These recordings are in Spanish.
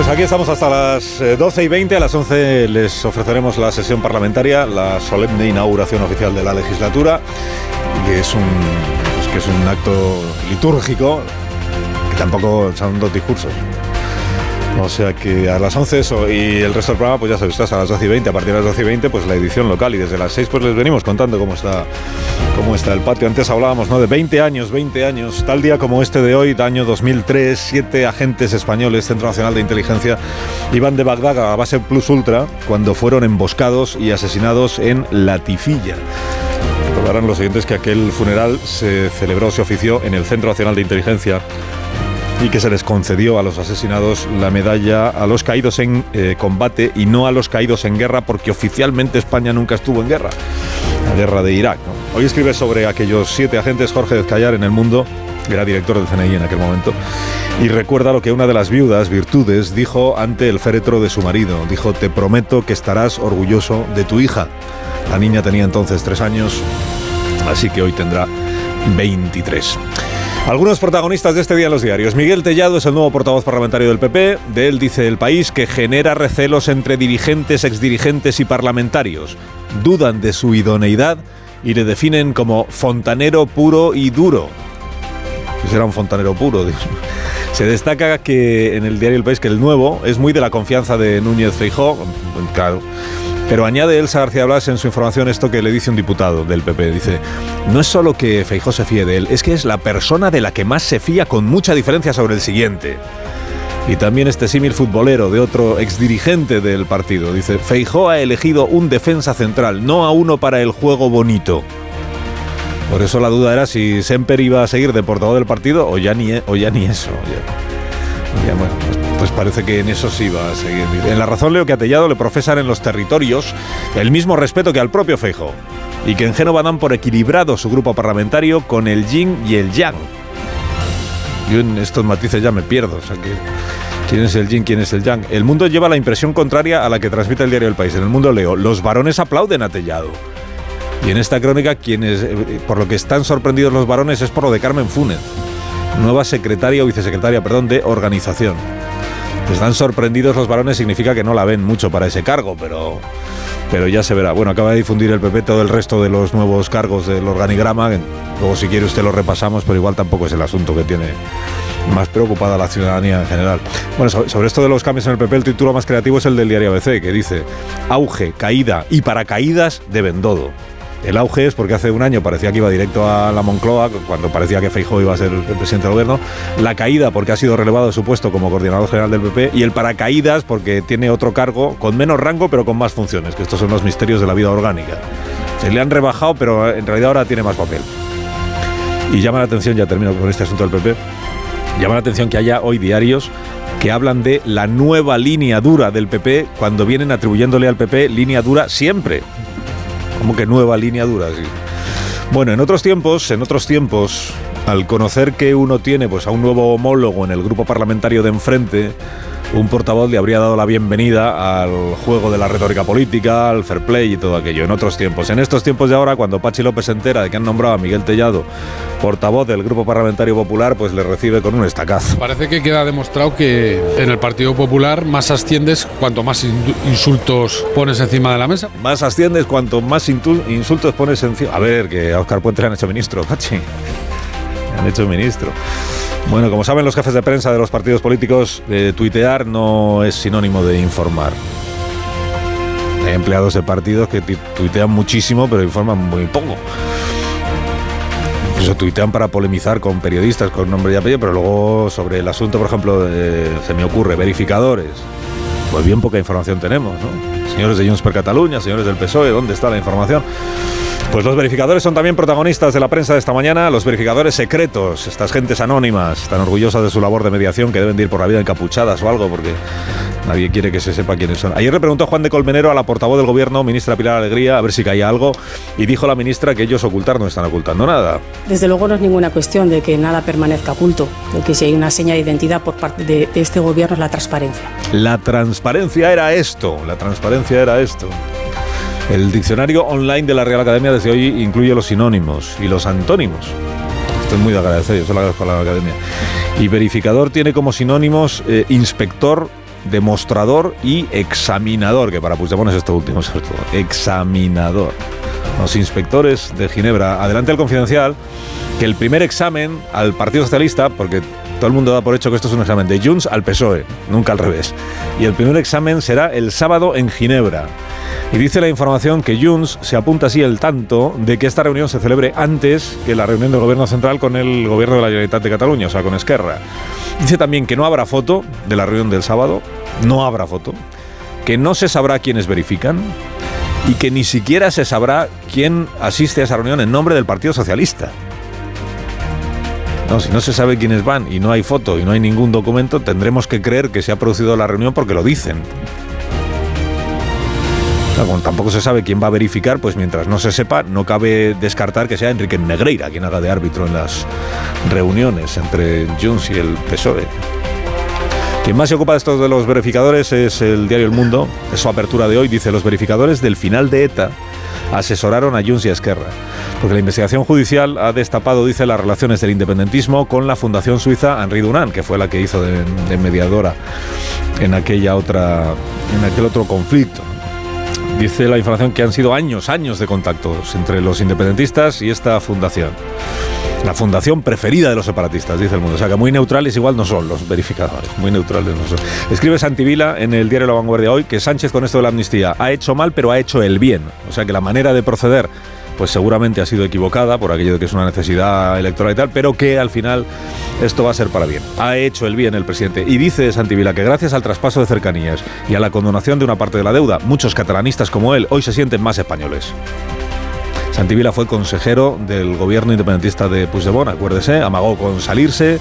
Pues aquí estamos hasta las eh, 12 y 20. A las 11 les ofreceremos la sesión parlamentaria, la solemne inauguración oficial de la legislatura, que es un, que es un acto litúrgico que tampoco son dos discursos. O sea que a las 11 eso y el resto del programa, pues ya sabes, estás a las 12 y 20. A partir de las 12 y 20, pues la edición local. Y desde las 6, pues les venimos contando cómo está, cómo está el patio. Antes hablábamos, ¿no? De 20 años, 20 años. Tal día como este de hoy, año 2003, siete agentes españoles, Centro Nacional de Inteligencia, iban de Bagdad a base Plus Ultra cuando fueron emboscados y asesinados en Latifilla. Recordarán los siguientes que aquel funeral se celebró, se ofició en el Centro Nacional de Inteligencia y que se les concedió a los asesinados la medalla a los caídos en eh, combate y no a los caídos en guerra, porque oficialmente España nunca estuvo en guerra, la guerra de Irak. Hoy escribe sobre aquellos siete agentes Jorge Dezcayar en el mundo, era director del CNI en aquel momento, y recuerda lo que una de las viudas, Virtudes, dijo ante el féretro de su marido. Dijo, te prometo que estarás orgulloso de tu hija. La niña tenía entonces tres años, así que hoy tendrá 23. Algunos protagonistas de este día en los diarios. Miguel Tellado es el nuevo portavoz parlamentario del PP. De él dice el país que genera recelos entre dirigentes, exdirigentes y parlamentarios. Dudan de su idoneidad y le definen como fontanero puro y duro. Será un fontanero puro. Se destaca que en el diario El País que el nuevo es muy de la confianza de Núñez Feijó, claro. Pero añade Elsa García Blas en su información esto que le dice un diputado del PP. Dice, no es solo que Feijó se fíe de él, es que es la persona de la que más se fía con mucha diferencia sobre el siguiente. Y también este símil futbolero de otro exdirigente del partido. Dice, Feijó ha elegido un defensa central, no a uno para el juego bonito. Por eso la duda era si Semper iba a seguir de portavoz del partido o ya ni, ni eso. Ya, ya bueno, pues, pues, parece que en eso sí va a seguir. En la razón leo que a Tellado le profesan en los territorios el mismo respeto que al propio Feijo y que en Génova dan por equilibrado su grupo parlamentario con el yin y el yang. Yo en estos matices ya me pierdo. O sea que, ¿Quién es el yin, quién es el yang? El mundo lleva la impresión contraria a la que transmite el diario El País. En el mundo leo, los varones aplauden a Tellado. Y en esta crónica, quienes, por lo que están sorprendidos los varones es por lo de Carmen Funes, nueva secretaria o vicesecretaria, perdón, de organización. Están sorprendidos los varones significa que no la ven mucho para ese cargo, pero, pero ya se verá. Bueno, acaba de difundir el PP todo el resto de los nuevos cargos del organigrama. Luego, si quiere, usted lo repasamos, pero igual tampoco es el asunto que tiene más preocupada la ciudadanía en general. Bueno, sobre esto de los cambios en el PP, el título más creativo es el del diario ABC, que dice auge, caída y paracaídas de Bendodo. El auge es porque hace un año parecía que iba directo a la Moncloa, cuando parecía que Feijóo iba a ser el presidente del gobierno. La caída porque ha sido relevado de su puesto como coordinador general del PP. Y el paracaídas porque tiene otro cargo con menos rango pero con más funciones, que estos son los misterios de la vida orgánica. Se le han rebajado, pero en realidad ahora tiene más papel. Y llama la atención, ya termino con este asunto del PP, llama la atención que haya hoy diarios que hablan de la nueva línea dura del PP cuando vienen atribuyéndole al PP línea dura siempre. Como que nueva línea dura. Bueno, en otros tiempos, en otros tiempos, al conocer que uno tiene pues a un nuevo homólogo en el grupo parlamentario de enfrente, un portavoz le habría dado la bienvenida al juego de la retórica política, al fair play y todo aquello. En otros tiempos. En estos tiempos de ahora, cuando Pachi López se entera de que han nombrado a Miguel Tellado portavoz del Grupo Parlamentario Popular, pues le recibe con un estacazo. Parece que queda demostrado que en el Partido Popular más asciendes cuanto más insultos pones encima de la mesa. Más asciendes cuanto más insultos pones encima. A ver, que a Oscar Puente le han hecho ministro, Pachi. Han hecho ministro. Bueno, como saben los jefes de prensa de los partidos políticos, eh, tuitear no es sinónimo de informar. Hay empleados de partidos que tuitean muchísimo, pero informan muy poco. Incluso tuitean para polemizar con periodistas con nombre y apellido, pero luego sobre el asunto, por ejemplo, se me ocurre, verificadores. Pues bien poca información tenemos, ¿no? Señores de Junts per Cataluña, señores del PSOE, ¿dónde está la información? Pues los verificadores son también protagonistas de la prensa de esta mañana, los verificadores secretos, estas gentes anónimas, tan orgullosas de su labor de mediación que deben de ir por la vida encapuchadas o algo, porque nadie quiere que se sepa quiénes son. Ayer le preguntó Juan de Colmenero a la portavoz del gobierno, ministra Pilar Alegría, a ver si caía algo, y dijo la ministra que ellos ocultar no están ocultando nada. Desde luego no es ninguna cuestión de que nada permanezca oculto, de que si hay una seña de identidad por parte de, de este gobierno es la transparencia. La transparencia era esto, la transparencia era esto. El diccionario online de la Real Academia desde hoy incluye los sinónimos y los antónimos. Estoy muy de yo se lo agradezco a la Academia. Y verificador tiene como sinónimos eh, inspector, demostrador y examinador, que para Puigdemont es esto último, sobre todo. Examinador. Los inspectores de Ginebra. Adelante el confidencial, que el primer examen al Partido Socialista, porque todo el mundo da por hecho que esto es un examen de Junts al PSOE, nunca al revés. Y el primer examen será el sábado en Ginebra. Y dice la información que Junts se apunta así el tanto de que esta reunión se celebre antes que la reunión del Gobierno Central con el Gobierno de la Generalitat de Cataluña, o sea, con Esquerra. Dice también que no habrá foto de la reunión del sábado, no habrá foto, que no se sabrá quiénes verifican y que ni siquiera se sabrá quién asiste a esa reunión en nombre del Partido Socialista. No, si no se sabe quiénes van y no hay foto y no hay ningún documento, tendremos que creer que se ha producido la reunión porque lo dicen. Como tampoco se sabe quién va a verificar, pues mientras no se sepa, no cabe descartar que sea Enrique Negreira quien haga de árbitro en las reuniones entre Junts y el PSOE. Quien más se ocupa de estos de los verificadores es el diario El Mundo. Es su apertura de hoy. Dice, los verificadores del final de ETA asesoraron a Junts y a Esquerra. Porque la investigación judicial ha destapado, dice, las relaciones del independentismo con la Fundación Suiza Henri Dunant, que fue la que hizo de mediadora en aquella otra, en aquel otro conflicto. Dice la información que han sido años, años de contactos entre los independentistas y esta fundación. La fundación preferida de los separatistas, dice el mundo. O sea que muy neutrales igual no son los verificadores. Muy neutrales no son. Escribe Santivila en el diario La Vanguardia hoy que Sánchez con esto de la amnistía ha hecho mal pero ha hecho el bien. O sea que la manera de proceder pues seguramente ha sido equivocada por aquello de que es una necesidad electoral y tal, pero que al final esto va a ser para bien. Ha hecho el bien el presidente. Y dice Santivila que gracias al traspaso de cercanías y a la condonación de una parte de la deuda, muchos catalanistas como él hoy se sienten más españoles. Santivila fue consejero del gobierno independentista de Puigdemont, acuérdese, amagó con salirse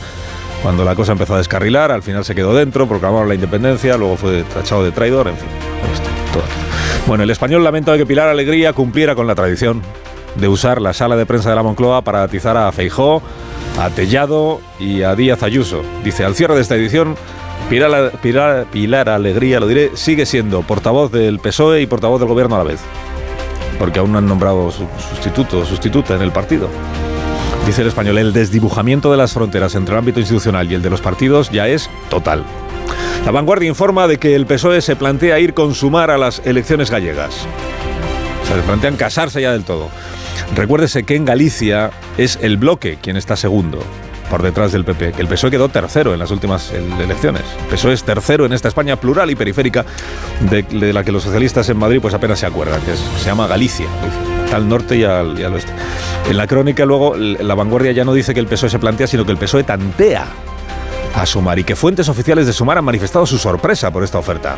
cuando la cosa empezó a descarrilar, al final se quedó dentro, proclamaron la independencia, luego fue tachado de traidor, en fin. Bueno, el español lamenta que Pilar Alegría cumpliera con la tradición de usar la sala de prensa de la Moncloa para atizar a Feijó, a Tellado y a Díaz Ayuso. Dice, al cierre de esta edición, Pilar, Pilar, Pilar Alegría, lo diré, sigue siendo portavoz del PSOE y portavoz del gobierno a la vez. Porque aún no han nombrado su sustituto o sustituta en el partido. Dice el español, el desdibujamiento de las fronteras entre el ámbito institucional y el de los partidos ya es total. La vanguardia informa de que el PSOE se plantea ir con Sumar a las elecciones gallegas. O se plantean casarse ya del todo. Recuérdese que en Galicia es el bloque quien está segundo por detrás del PP, que el PSOE quedó tercero en las últimas elecciones. El PSOE es tercero en esta España plural y periférica de, la que los socialistas en Madrid pues apenas se acuerdan, se llama Galicia, al norte y al, y al oeste. En la crónica luego la vanguardia ya no dice que el PSOE se plantea, sino que el PSOE tantea a Sumar y que fuentes oficiales de Sumar han manifestado su sorpresa por esta oferta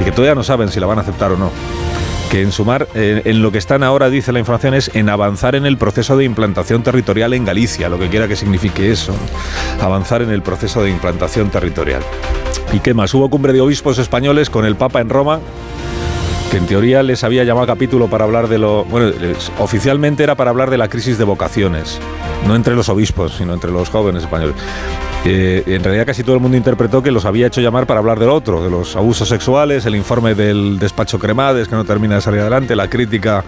y que todavía no saben si la van a aceptar o no que en sumar, eh, en lo que están ahora, dice la información, es en avanzar en el proceso de implantación territorial en Galicia, lo que quiera que signifique eso, avanzar en el proceso de implantación territorial. ¿Y qué más? Hubo cumbre de obispos españoles con el Papa en Roma, que en teoría les había llamado capítulo para hablar de lo... Bueno, oficialmente era para hablar de la crisis de vocaciones, no entre los obispos, sino entre los jóvenes españoles. Eh, en realidad casi todo el mundo interpretó que los había hecho llamar para hablar del otro, de los abusos sexuales, el informe del despacho Cremades, que no termina de salir adelante, la crítica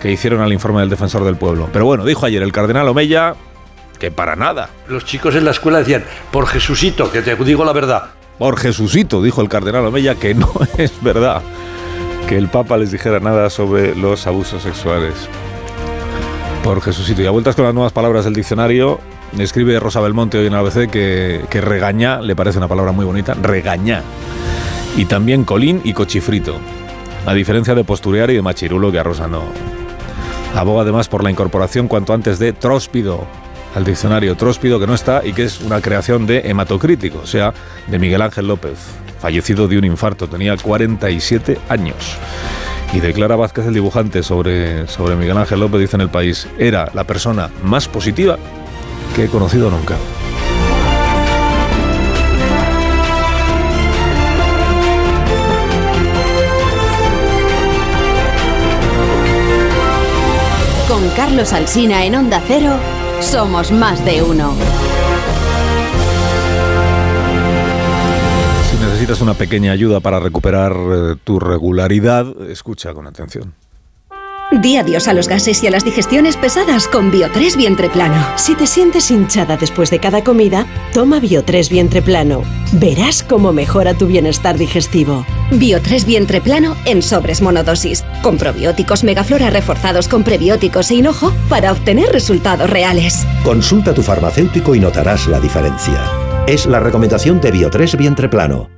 que hicieron al informe del defensor del pueblo. Pero bueno, dijo ayer el cardenal Omeya que para nada. Los chicos en la escuela decían, por Jesucito, que te digo la verdad. Por Jesucito, dijo el cardenal Omeya, que no es verdad que el Papa les dijera nada sobre los abusos sexuales. Por Jesucito. Y a vueltas con las nuevas palabras del diccionario, escribe Rosa Belmonte hoy en ABC que, que regañá, le parece una palabra muy bonita, regañá. Y también colín y cochifrito. A diferencia de posturear y de machirulo que a Rosa no. Aboga además por la incorporación cuanto antes de tróspido al diccionario tróspido que no está y que es una creación de hematocrítico, o sea, de Miguel Ángel López, fallecido de un infarto, tenía 47 años. Y declara Vázquez, el dibujante, sobre, sobre Miguel Ángel López, dice en el país, era la persona más positiva que he conocido nunca. Con Carlos Alsina en Onda Cero, somos más de uno. Si necesitas una pequeña ayuda para recuperar eh, tu regularidad, escucha con atención. Di adiós a los gases y a las digestiones pesadas con Bio3 Vientre Plano. Si te sientes hinchada después de cada comida, toma Bio3 Vientre Plano. Verás cómo mejora tu bienestar digestivo. Bio3 Vientre Plano en sobres monodosis, con probióticos megaflora reforzados con prebióticos e hinojo para obtener resultados reales. Consulta a tu farmacéutico y notarás la diferencia. Es la recomendación de Bio3 Vientre Plano.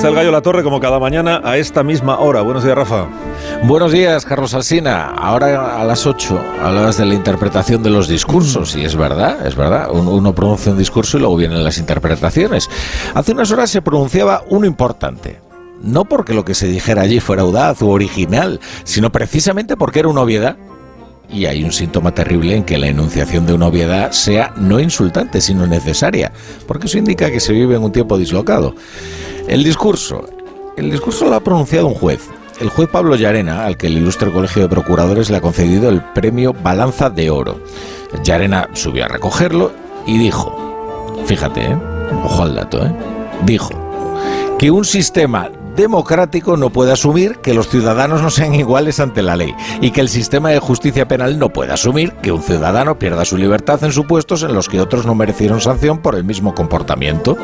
Está el gallo La Torre como cada mañana a esta misma hora. Buenos días, Rafa. Buenos días, Carlos Alsina. Ahora a las 8 hablabas de la interpretación de los discursos, y es verdad, es verdad. Uno, pronuncia un discurso y luego vienen las interpretaciones. Hace unas horas se pronunciaba uno importante. No porque lo que se dijera allí fuera audaz u original, sino precisamente porque era una obviedad. Y hay un síntoma terrible en que la enunciación de una obviedad sea no insultante, sino necesaria, porque eso indica que se vive en un tiempo dislocado. El discurso. El discurso lo ha pronunciado un juez. El juez Pablo Llarena, al que el ilustre Colegio de Procuradores le ha concedido el premio Balanza de Oro. Llarena subió a recogerlo y dijo, fíjate, ¿eh? ojo al dato, ¿eh? dijo que un sistema democrático no puede asumir que los ciudadanos no sean iguales ante la ley y que el sistema de justicia penal no puede asumir que un ciudadano pierda su libertad en supuestos en los que otros no merecieron sanción por el mismo comportamiento.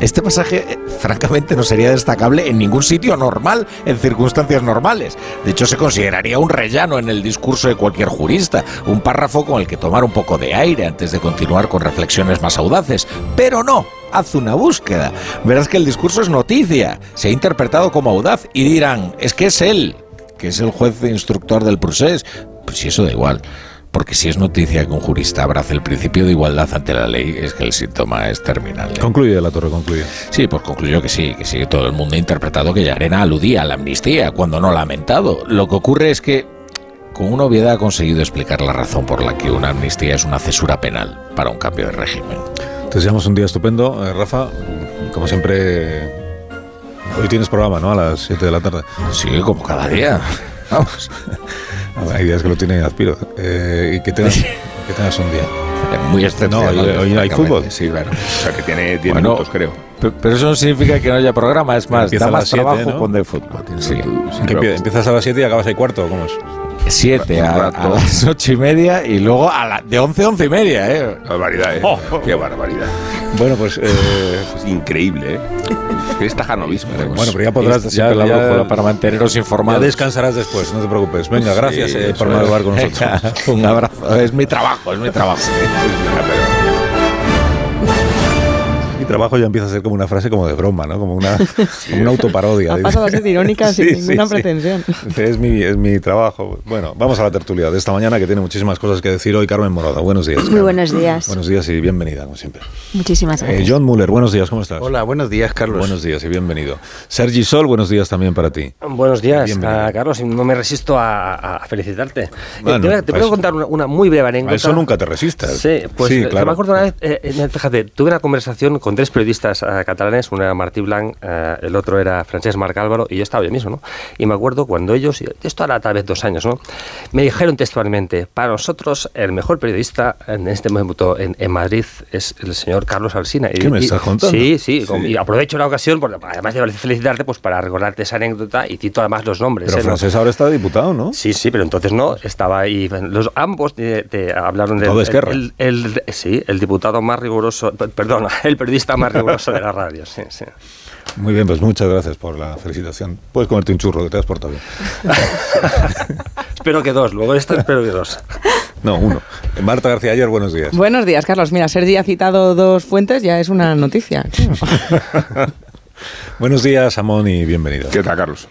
Este pasaje, eh, francamente, no sería destacable en ningún sitio normal, en circunstancias normales. De hecho, se consideraría un rellano en el discurso de cualquier jurista, un párrafo con el que tomar un poco de aire antes de continuar con reflexiones más audaces. Pero no, haz una búsqueda. Verás que el discurso es noticia, se ha interpretado como audaz y dirán, es que es él, que es el juez instructor del procés. Pues si eso da igual. Porque si es noticia que un jurista abrace el principio de igualdad ante la ley, es que el síntoma es terminal. ¿eh? Concluye La Torre, concluye. Sí, pues concluyó que sí, que sí, que todo el mundo ha interpretado que Llarena aludía a la amnistía, cuando no la ha lamentado. Lo que ocurre es que con una obviedad ha conseguido explicar la razón por la que una amnistía es una cesura penal para un cambio de régimen. Te deseamos un día estupendo, eh, Rafa. Como siempre, hoy tienes programa, ¿no? A las 7 de la tarde. Sí, como cada día. Vamos. Hay días que lo tiene Aspiro. Eh, y que tengas, que tengas un día. Muy No, excepcional. hoy, hoy hay fútbol. Sí, claro. O sea, que tiene 10 Bueno, minutos, creo. Pe- Pero eso no significa que no haya programa, es más, Empieza da a más las siete, trabajo ¿no? cuando hay fútbol. Sí. ¿Qué empie- ¿Empiezas a las 7 y acabas ahí cuarto? ¿Cómo es? 7 a, las ocho y media y luego a la, de 11 a 11 y media, ¿eh? Barbaridad, ¿eh? Oh. Qué barbaridad. Bueno, pues... eh, Es increíble, ¿eh? Es tajanovismo. bueno, pero ya podrás... Esta Ya, la ya- para manteneros ya informados. descansarás después, no te preocupes. Venga, gracias Sí, eh, por madrugar con nosotros. Un abrazo, es mi trabajo, es mi trabajo. Trabajo ya empieza a ser como una frase como de broma, ¿no? Como una, como una autoparodia. Ha pasado a ser irónica sin ninguna pretensión. Dice, Es mi, es mi trabajo. Bueno, vamos a la tertulia de esta mañana que tiene muchísimas cosas que decir hoy. Carmen Moroda, buenos días. Muy Carmen. buenos días. Buenos días y bienvenida, como siempre. Muchísimas Eh, gracias. John Muller, buenos días, ¿cómo estás? Hola, buenos días, Carlos. Buenos días y bienvenido. Sergi Sol, buenos días también para ti. Buenos días, Bienvenido. ah, Carlos. y No me resisto a, a- a felicitarte. Eh, Bueno, te voy a- te puedo contar una, una muy breve anécdota. A eso nunca te resistas. Sí, pues Sí, eh, claro. me acuerdo una vez, eh, eh, fíjate, tuve una conversación con tres periodistas eh, catalanes, uno era Martí Blanc, eh, el otro era Francesc Marc Álvaro y yo estaba yo mismo, ¿no? Y me acuerdo cuando ellos, esto hará tal vez dos años, ¿no? Me dijeron textualmente, para nosotros el mejor periodista en este momento en, en Madrid es el señor Carlos Alsina. Y- ¿Qué me y- estás contando? Sí, sí, Sí. con- y aprovecho la ocasión, porque además de felicitarte, pues para recordarte esa anécdota y cito además los nombres. Pero ¿eh? Francés ahora está diputado, ¿no? Sí, sí, pero entonces no, estaba ahí. Los, ambos te, te hablaron del Todo el, el- el- sí, el diputado más riguroso, perdón, el periodista más riguroso de la radio. Sí, sí. Muy bien, pues muchas gracias por la felicitación. Puedes comerte un churro, que te has portado bien. espero que dos, luego esto espero que dos. No, uno. Marta García Ayer, buenos días. Buenos días, Carlos. Mira, Sergi ha citado dos fuentes, ya es una noticia. buenos días, Amón, y bienvenido. ¿Qué tal, Carlos?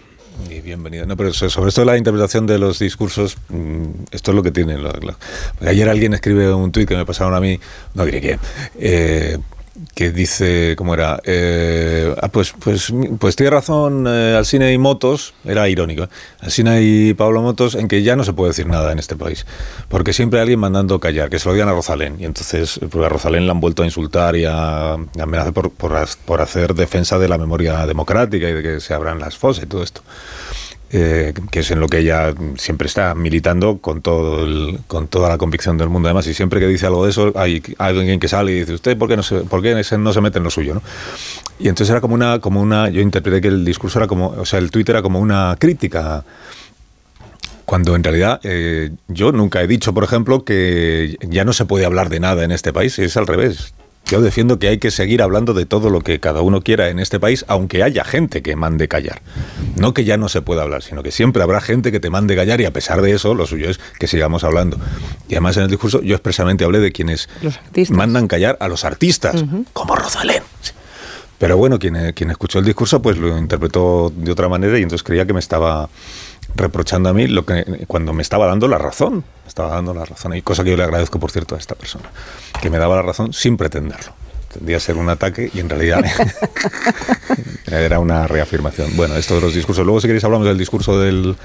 Y bienvenido. No, pero sobre esto de la interpretación de los discursos, mm, esto es lo que tiene. Lo, lo- ayer alguien escribe un tuit que me pasaron a mí, no diré quién, eh, que dice, ¿cómo era? Eh, ah, pues, pues, pues tiene razón eh, Alsina y Motos, era irónico, ¿eh? Alsina y Pablo Motos, en que ya no se puede decir nada en este país, porque siempre hay alguien mandando callar, que se lo digan a Rosalén, y entonces porque a Rosalén la han vuelto a insultar y a, amenazar por, por, por hacer defensa de la memoria democrática y de que se abran las fosas y todo esto eh, que es en lo que ella siempre está militando con todo el- con toda la convicción del mundo además y siempre que dice algo de eso hay alguien que sale y dice usted por qué no se, por qué no se mete en lo suyo ¿no? y entonces era como una como una yo interpreté que el discurso era como o sea el Twitter era como una crítica cuando en realidad eh, yo nunca he dicho, por ejemplo, que ya no se puede hablar de nada en este país, es al revés. Yo defiendo que hay que seguir hablando de todo lo que cada uno quiera en este país, aunque haya gente que mande callar. No que ya no se pueda hablar, sino que siempre habrá gente que te mande callar y a pesar de eso, lo suyo es que sigamos hablando. Y además en el discurso yo expresamente hablé de quienes mandan callar a los artistas, como Rosalén. Pero bueno, quien, eh, quien escuchó el discurso pues lo interpretó de otra manera y entonces creía que me estaba reprochando a mí lo que cuando me estaba dando la razón. Me estaba dando la razón. Y cosa que yo le agradezco, por cierto, a esta persona, que me daba la razón sin pretenderlo. Tendría que ser un ataque y en realidad era una reafirmación. Bueno, esto de los discursos. Luego, si queréis, hablamos del discurso del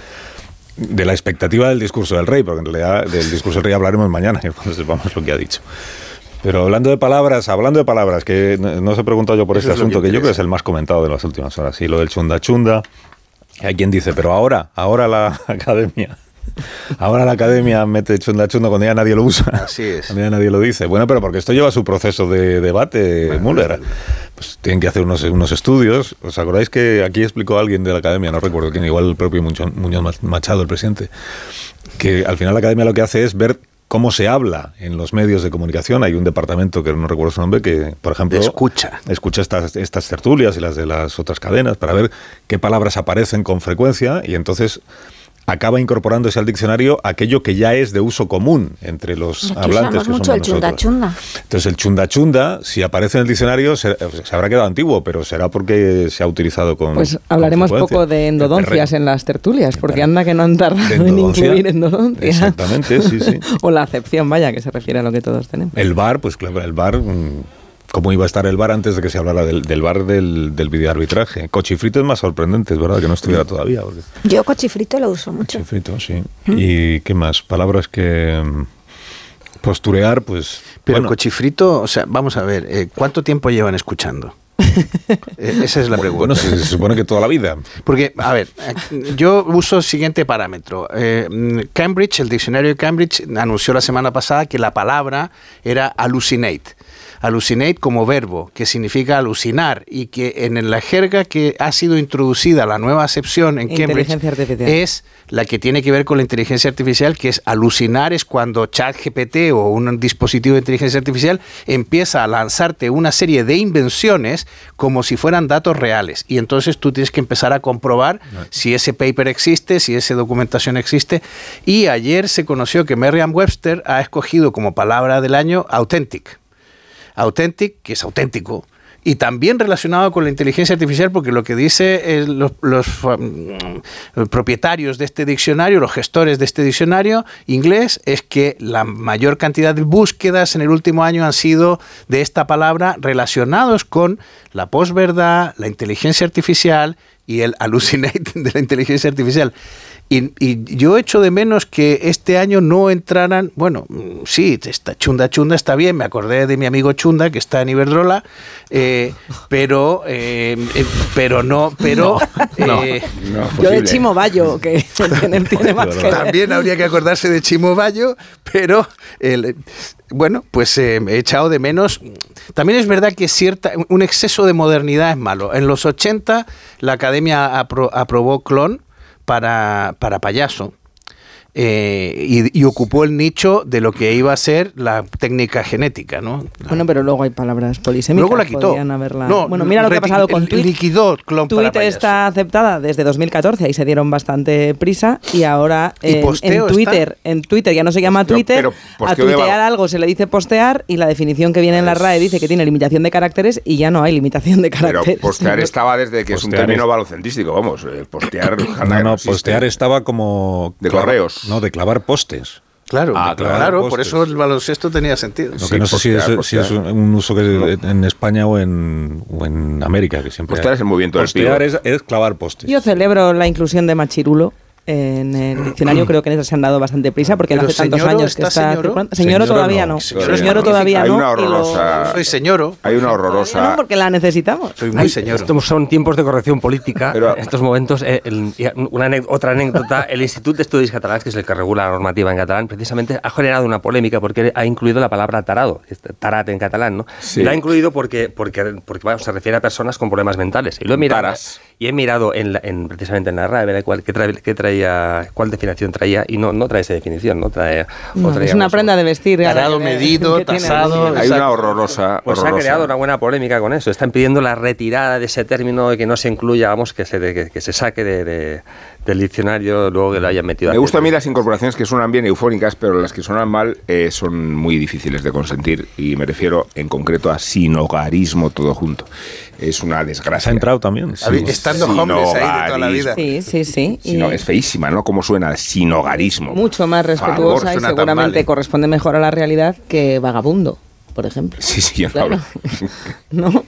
de la expectativa del discurso del rey, porque en realidad del discurso del rey hablaremos mañana, cuando sepamos lo que ha dicho. Pero hablando de palabras, hablando de palabras, que no, no os he preguntado yo por Eso este es lo que asunto, que, yo creo que es el más comentado de las últimas horas, sí, lo del chunda chunda. Hay quien dice, pero ahora, ahora la academia, ahora la academia mete chunda chunda cuando ya nadie lo usa. Así es. Cuando ya nadie lo dice. Bueno, pero porque esto lleva su proceso de debate, Müller. Pues tienen que hacer unos, unos estudios. ¿Os acordáis que aquí explicó alguien de la academia, no recuerdo quién, igual el propio Muñoz Machado, el presidente, que al final la academia lo que hace es ver cómo se habla en los medios de comunicación. Hay un departamento que no recuerdo su nombre que, por ejemplo, Escucha. escucha estas, estas tertulias y las de las otras cadenas para ver qué palabras aparecen con frecuencia y entonces acaba incorporándose al diccionario aquello que ya es de uso común entre los Aquí hablantes usamos que mucho somos el chunda nosotros. chunda. Entonces el chunda chunda, si aparece en el diccionario, se, se habrá quedado antiguo, pero será porque se ha utilizado con Pues hablaremos poco de endodoncias en las tertulias, porque anda que no han tardado en incluir endodoncia. Exactamente, sí, sí. o la acepción, vaya, que se refiere a lo que todos tenemos. El bar, pues claro, el bar, mm, ¿cómo iba a estar el bar antes de que se hablara del, del bar del, del videoarbitraje? Cochifrito es más sorprendente, es verdad, que no estuviera todavía. porque- Yo cochifrito lo uso mucho. Cochifrito, sí. ¿Y qué más? Palabras que... mm, Posturear, pues... Pero bueno, cochifrito, o sea, vamos a ver, eh, ¿cuánto tiempo llevan escuchando? Eh, Esa es la pregunta. Bueno, se, se supone que toda la vida. Porque, a ver, eh, yo uso el siguiente parámetro. Eh, mm, Cambridge, el diccionario de Cambridge, anunció la semana pasada que la palabra era hallucinate. Hallucinate como verbo, que significa alucinar, y que en la jerga que ha sido introducida la nueva acepción en Cambridge artificial. es la que tiene que ver con la inteligencia artificial, que es alucinar es cuando ChatGPT o un dispositivo de inteligencia artificial empieza a lanzarte una serie de invenciones como si fueran datos reales. Y entonces tú tienes que empezar a comprobar si ese paper existe, si esa documentación existe. Y ayer se conoció que Merriam-Webster ha escogido como palabra del año authentic. Authentic, que es auténtico, y también relacionado con la inteligencia artificial, porque lo que dice eh, los, los, um, propietarios de este diccionario, los gestores de este diccionario inglés, es que la mayor cantidad de búsquedas en el último año han sido de esta palabra relacionados con la posverdad, la inteligencia artificial y el hallucinate de la inteligencia artificial. Y, y yo echo de menos que este año no entraran, bueno, sí, está, Chunda Chunda está bien, me acordé de mi amigo Chunda que está en Iberdrola, eh, pero, eh, eh, pero no, pero... No, eh, Yo de Chimo Bayo, que tiene, tiene más que también habría que acordarse de Chimo Bayo, pero el- bueno, pues eh, he echado de menos. También es verdad que cierta, un exceso de modernidad es malo. En los 80 la academia apro- aprobó clon para, para payaso. Eh, y, y ocupó el nicho de lo que iba a ser la técnica genética, ¿no? Bueno, pero luego hay palabras polisémicas. Luego la quitó. haberla- No, bueno, mira lo que ha pasado con Twitter. liquidó clon para Twitter payaso. está aceptada desde 2014, ahí se dieron bastante prisa y ahora Y en, posteo en Twitter, en Twitter ya no se llama Twitter, pero a posteo de tuitear algo se le dice postear y la definición que viene en la RAE dice que tiene limitación de caracteres y ya no hay limitación de Pero caracteres. postear estaba desde que es un término es- vamos. eh, Postear. No, no, postear estaba como... De correos. No, de clavar postes. Claro, Ah, claro, claro, por eso el baloncesto tenía sentido. Lo Sí, que no sé si es, si es un uso que en España o en, o en América, que siempre Postear es el movimiento del Postear es, es clavar postes. Yo celebro la inclusión de machirulo en el diccionario, creo que en eso se han dado bastante prisa porque no hace tantos años que ¿está señoro? todavía no, no. señoro no. todavía Hay no. una lo- horrorosa. Soy señoro. Hay una No, horrorosa. porque la necesitamos. Soy muy señor. Estos son tiempos de corrección política. Pero- en estos momentos, eh, el- una otra anécdota, el Institut de Estudis Catalans, que es el que regula la normativa en catalán, precisamente ha generado una polémica porque ha incluido la palabra tarado, que es tarat en catalán, ¿no? Sí. La ha incluido porque, porque, porque bueno, se refiere a personas con problemas mentales. Y lo he mirado. Taras. Y he mirado en, la- en- precisamente en la RAE, cuál, qué, trae- qué traía, cuál definición traía, y no, no trae esa definición, no trae... No, o traía es una prenda de vestir. Tarado, que- medido, tasado. Hay una horrorosa. Pues ha creado una buena polémica con eso. Están pidiendo la retirada de ese término de que no se incluya, vamos, que se, de- que, que se saque de- de- del diccionario, luego que lo hayan metido. Me gustan a mí las incorporaciones que suenan bien eufónicas, pero las que suenan mal eh, son muy difíciles de consentir y me refiero en concreto a sinogarismo todo junto. Es una ¿Se ha desgracia. entrado también? Ver, Estando hombres ahí de toda la vida. Sí, sí, sí. Y Sino- es feísima, ¿no? ¿Cómo suena? Sinogarismo. mucho más favor, respetuosa y seguramente mal, ¿eh? corresponde mejor a la realidad que vagabundo, por ejemplo. Sí, sí, yo no Claro. hablo. ¿No?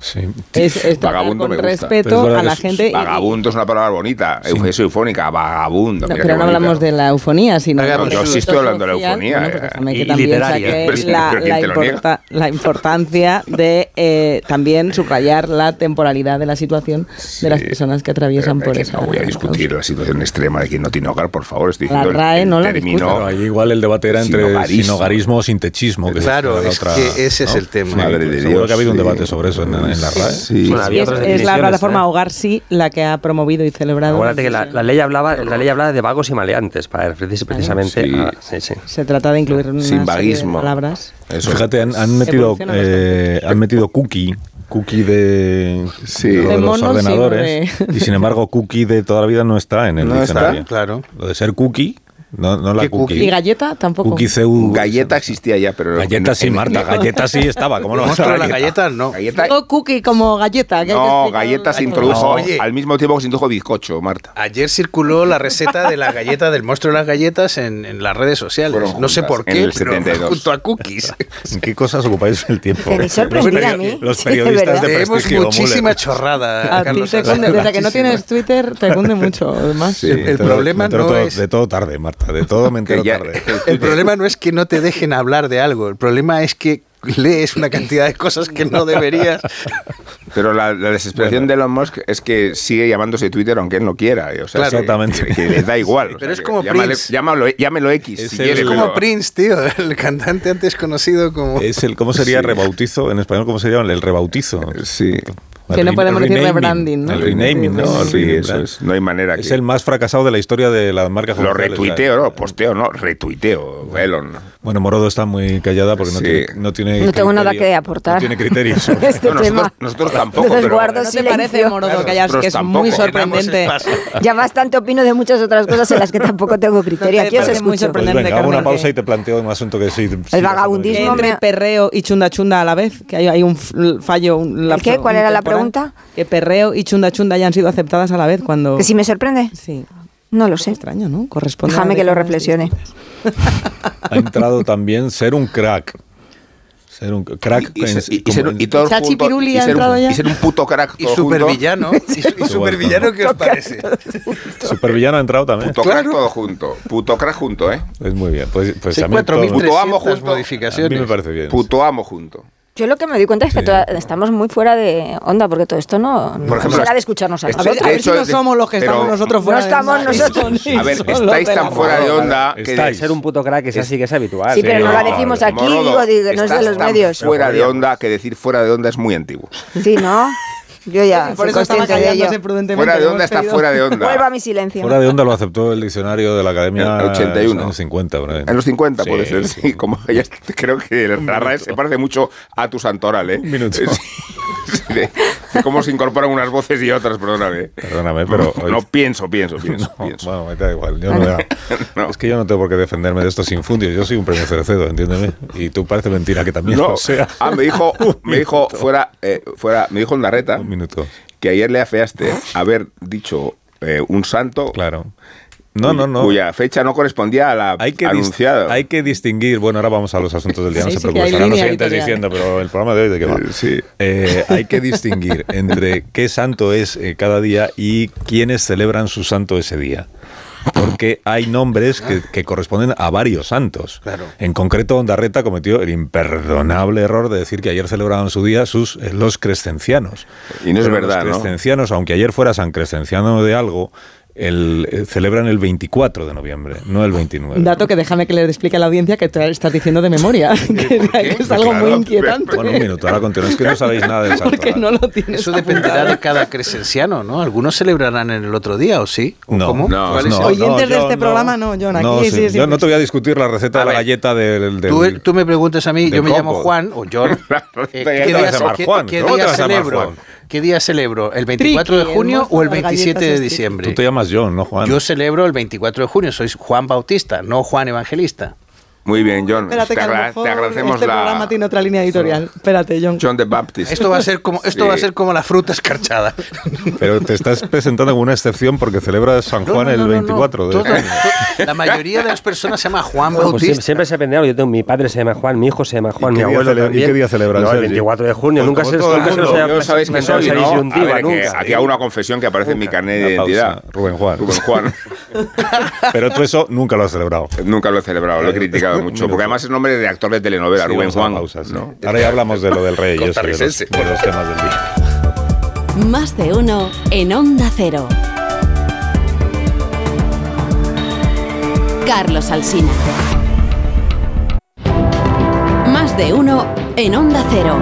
Sí. Es, Vagabundo con me gusta. Respeto a la gente. y- Vagabundo es una palabra bonita. Sí. Es eufónica. Vagabundo. No, pero no bonito. hablamos de la eufonía, sino no, yo sí estoy hablando de la eufonía, Bueno, pues eh, déjame y que también literaria. saque la, importancia de eh, también subrayar la temporalidad de la situación de las personas que atraviesan Pero por que esa. No voy a discutir la situación extrema de quien no tiene hogar, por favor. Estoy La RAE el, no la. Pero ahí igual el debate era entre Sinogarismo. o sintechismo. Que Claro, ese es el tema. Madre de Seguro que ha habido un debate sobre eso en, en la RAE. Sí. Bueno, había Es, otras es la plataforma ¿eh? Hogar Sí la que ha promovido y celebrado. Acuérdate que la, la ley hablaba, la ley hablaba de vagos y maleantes, para precis- precisamente. Sí. ah, sí, sí. Se trata de incluir una Sin de vaguismo. palabras. Eso. Fíjate, han, han metido, eh, han metido cookie, cookie de, Sí. de lo De de los ordenadores. de- Y sin embargo, cookie de toda la vida no está en el ¿No está? diccionario. Claro. Lo de ser cookie, no, no la ¿Qué cookie. cookie? Y galleta tampoco. Cookie CU. Galleta existía ya, pero. Galleta sí, Marta, galleta sí estaba. ¿Cómo no El va a las galleta? galletas, no. Galleta. Digo cookie como galleta. que hay que No, galleta se introdujo Oye. al mismo tiempo que se introdujo bizcocho, Marta. Ayer circuló la receta de la galleta del monstruo de las galletas en, en las redes sociales. No sé por en qué, pero 72. junto a cookies. ¿En qué cosas ocupáis el tiempo? Sorprendida a mí. Los periodistas de prestigio. muchísima chorrada. A ti Carlos te Alsina, cunde, desde que no tienes Twitter, te cunde mucho, además. Sí. El problema me no es- De todo tarde, Marta. De todo me entero ya- tarde. El problema no es que no te dejen hablar de algo, el problema es que lees una cantidad de cosas que no deberías. Pero la, la desesperación de Elon Musk es que sigue llamándose Twitter aunque él no quiera. O sea, Claro. Exactamente. Que, que le da igual. o Pero sea, es como llámale- Prince. llámalo, llámelo X. Es si el- quiere, Es Como pero- Prince, tío, el cantante antes conocido como... Es el, ¿Cómo sería Sí. rebautizo? En español, ¿cómo sería el rebautizo? Sí. Que no podemos decir rebranding, ¿no? El renaming, ¿no? Sí, re- eso es. No hay manera Es que... el más fracasado de la historia de las marcas Lo retuiteo, no, posteo, no, retuiteo, Elon. Bueno, Morodo está muy callada porque no Sí. tiene no tiene No tengo nada que aportar. No tiene criterios. Este No, tema. nosotros, nosotros tampoco, Entonces pero... guardo ¿No te parece, Morodo, que, hayas- que es tampoco. muy sorprendente? Ya bastante opino de muchas otras cosas en las que tampoco tengo criterio. No te Aquí os parece muy escucho. Pues sorprendente, venga, hago una pausa que- y te planteo un asunto que sí. sí, El vagabundismo. Entre perreo y chunda chunda a la vez, que hay, hay un fallo. Un lapso qué? ¿Cuál era la temporal. Pregunta? Que perreo y chunda chunda hayan sido aceptadas a la vez cuando... Que si me sorprende. Sí, No lo sé. extraño, ¿no? Corresponde Déjame que lo reflexione. Ha entrado también ser un crack. Ser un crack. Y, y, en- y- ser, Chachi Piruli ha ser un- ya. y ser un puto crack Y todo junto. supervillano. ¿Y, supervillano qué os parece? Supervillano ha entrado también. Puto crack todo junto. Puto crack junto, ¿eh? Es muy bien. Pues, pues Sí, a mí todo- 4.300 Puto amo junto. a mí me modificaciones. parece bien. Puto amo junto. Yo lo que me doy cuenta es que Sí. toda- estamos muy fuera de onda, porque todo esto no, no ejemplo, será de escucharnos a ver, nosotros. a de ver si no de- somos los que pero- estamos nosotros No fuera de estamos nosotros. A ver, estáis de tan fuera de onda que Estáis. Ser un puto crack es así que es habitual. Sí, pero no claro, lo decimos aquí, digo, digo, no es de los medios. Fuera de onda que decir fuera de onda es muy antiguo. Sí, ¿no? Yo ya Por soy eso estaba de ello. prudentemente. Fuera de onda está pedido- fuera de onda. Vuelva a mi silencio. Fuera de onda lo aceptó el diccionario de la Academia En el 81. en los 50. por ahí. En los 50 puede Sí, ser, sí. sí. Como ya creo que la RAE se parece mucho a tu santoral, ¿eh? Un minuto. de, de cómo se incorporan unas voces y otras, perdóname. Perdóname, pero... No, pienso, pienso, pienso. No, pienso. bueno, me da igual. Yo no, Es que yo no tengo por qué defenderme de estos infundios. Yo soy un premio Cerecedo, entiéndeme. Y tú parece mentira que también No, lo sea. ah, me dijo, me dijo fuera, eh, fuera, me dijo en reta que ayer le afeaste haber dicho eh, un santo. Claro. No, no, no. Cuya fecha no correspondía a la Hay que, anunciada. hay que distinguir, bueno, ahora vamos a los asuntos del día, no Sí, se sí, preocupen, ahora no línea siguientes editorial. diciendo, pero el programa de hoy de qué va. Eh, hay que distinguir entre qué santo es eh, cada día y quiénes celebran su santo ese día. Porque hay nombres que, que corresponden a varios santos. En concreto, Ondarreta cometió el imperdonable error de decir que ayer celebraban su día sus eh, los crescencianos. Y no es Pero verdad, ¿no? Los crescencianos, aunque ayer fuera San Crescenciano de algo, el, eh, celebran el 24 de noviembre, no el 29. Un dato que déjame que le explique a la audiencia que tú estás diciendo de memoria, que es algo muy Claro, inquietante. Bueno, un minuto, ahora continúa. Es que no sabéis nada del santo. Porque no lo tienes Eso dependerá de cada crescenciano, ¿no? Algunos celebrarán en el otro día, ¿o sí? ¿O No, ¿Cómo? no, ¿Cuál es no, Oyentes de este no. programa no, John, aquí No, sí, sí, sí. yo no te voy a discutir la receta de la galleta del... del- Tú, tú me preguntas a mí, yo me llamo coco. Juan o John. eh, ¿Qué a día, qué- qué ¿cómo te día a celebro? ¿Qué día celebro? ¿El 24 de Triqui, junio el o el monstruo de las 27 de galletas es diciembre? Tú te llamas John, no Juan. Yo celebro el 24 de junio, soy Juan Bautista, no Juan Evangelista. Muy bien, John. Espérate te, agra- te agradecemos este la programa tiene otra línea editorial. Espérate, John. John the Baptist. Esto va a ser como, esto Sí. va a ser como la fruta escarchada. Pero te estás presentando como una excepción porque celebras San No, Juan no, el no, no, 24 de... todo- to- la mayoría de las personas se llama Juan Pues Bautista. siempre, siempre se aprende algo. Yo tengo, mi padre se llama Juan, mi hijo se llama Juan, ¿Y mi qué día abuelo cele- y también. qué día celebran, No, el Sergi? 24 de junio. Pues nunca se, nunca se Yo sabéis que presentado soy, esa ¿no? disyuntiva, A ver, que nunca. aquí hago una confesión que aparece en mi carnet de identidad. Rubén Juan. Rubén Juan. Pero tú eso nunca lo has celebrado. Nunca lo he celebrado, lo he criticado mucho. Porque además es nombre de actor de telenovela, Sí, Rubén Juan. pausa, sí. ¿no? Ahora ya hablamos de lo del rey y eso, de los, Costarricense. de los temas del día. Más de uno en Onda Cero. Carlos Alsina. Más de uno en Onda Cero.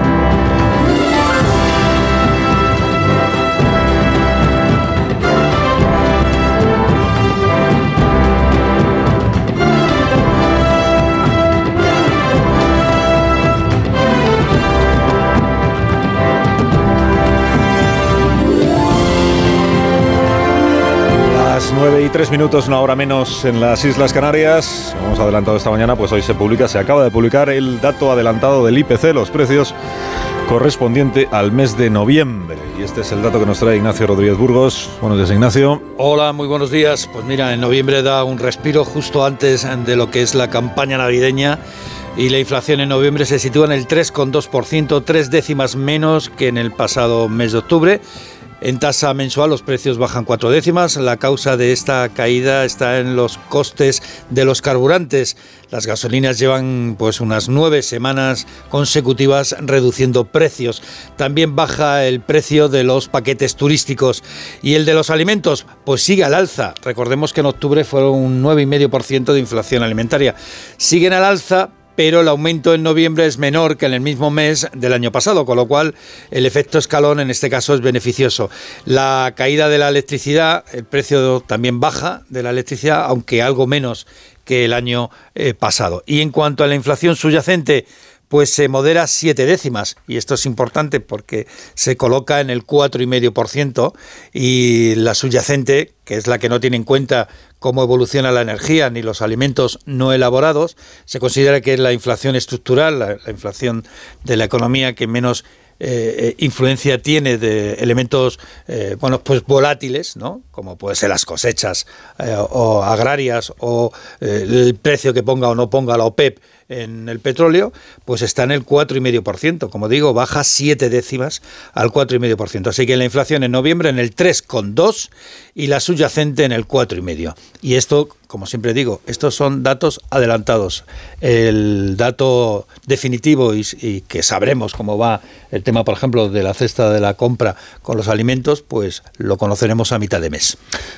Y 3 minutos, una hora menos en las Islas Canarias. Hemos adelantado esta mañana, pues hoy se publica, se acaba de publicar el dato adelantado del IPC, los precios correspondiente al mes de noviembre. Y este es el dato que nos trae Ignacio Rodríguez Burgos. Buenos días, Ignacio. Hola, muy buenos días. Pues mira, en noviembre da un respiro justo antes de lo que es la campaña navideña y la inflación en noviembre se sitúa en el 3,2%, tres décimas menos que en el pasado mes de octubre. En tasa mensual los precios bajan cuatro décimas. La causa de esta caída está en los costes de los carburantes. Las gasolinas llevan pues unas nueve semanas consecutivas reduciendo precios. También baja el precio de los paquetes turísticos y el de los alimentos pues sigue al alza. Recordemos que en octubre fueron un 9,5% de inflación alimentaria. Siguen al alza pero el aumento en noviembre es menor que en el mismo mes del año pasado, con lo cual el efecto escalón en este caso es beneficioso. La caída de la electricidad, el precio también baja de la electricidad, aunque algo menos que el año eh, pasado. Y en cuanto a la inflación subyacente, pues se modera siete décimas. Y esto es importante porque se coloca en el 4,5% y la subyacente, que es la que no tiene en cuenta cómo evoluciona la energía ni los alimentos no elaborados, se considera que es la inflación estructural, la, la inflación de la economía que menos eh, eh, influencia tiene de elementos eh, bueno pues volátiles no como puede ser las cosechas o agrarias o el precio que ponga o no ponga la OPEP en el petróleo, pues está en el 4,5%. Como digo, baja 7 décimas al 4,5%. Así que la inflación en noviembre en el 3,2% y la subyacente en el 4,5%. Y esto, como siempre digo, estos son datos adelantados. El dato definitivo y, y que sabremos cómo va el tema, por ejemplo, de la cesta de la compra con los alimentos, pues lo conoceremos a mitad de mes.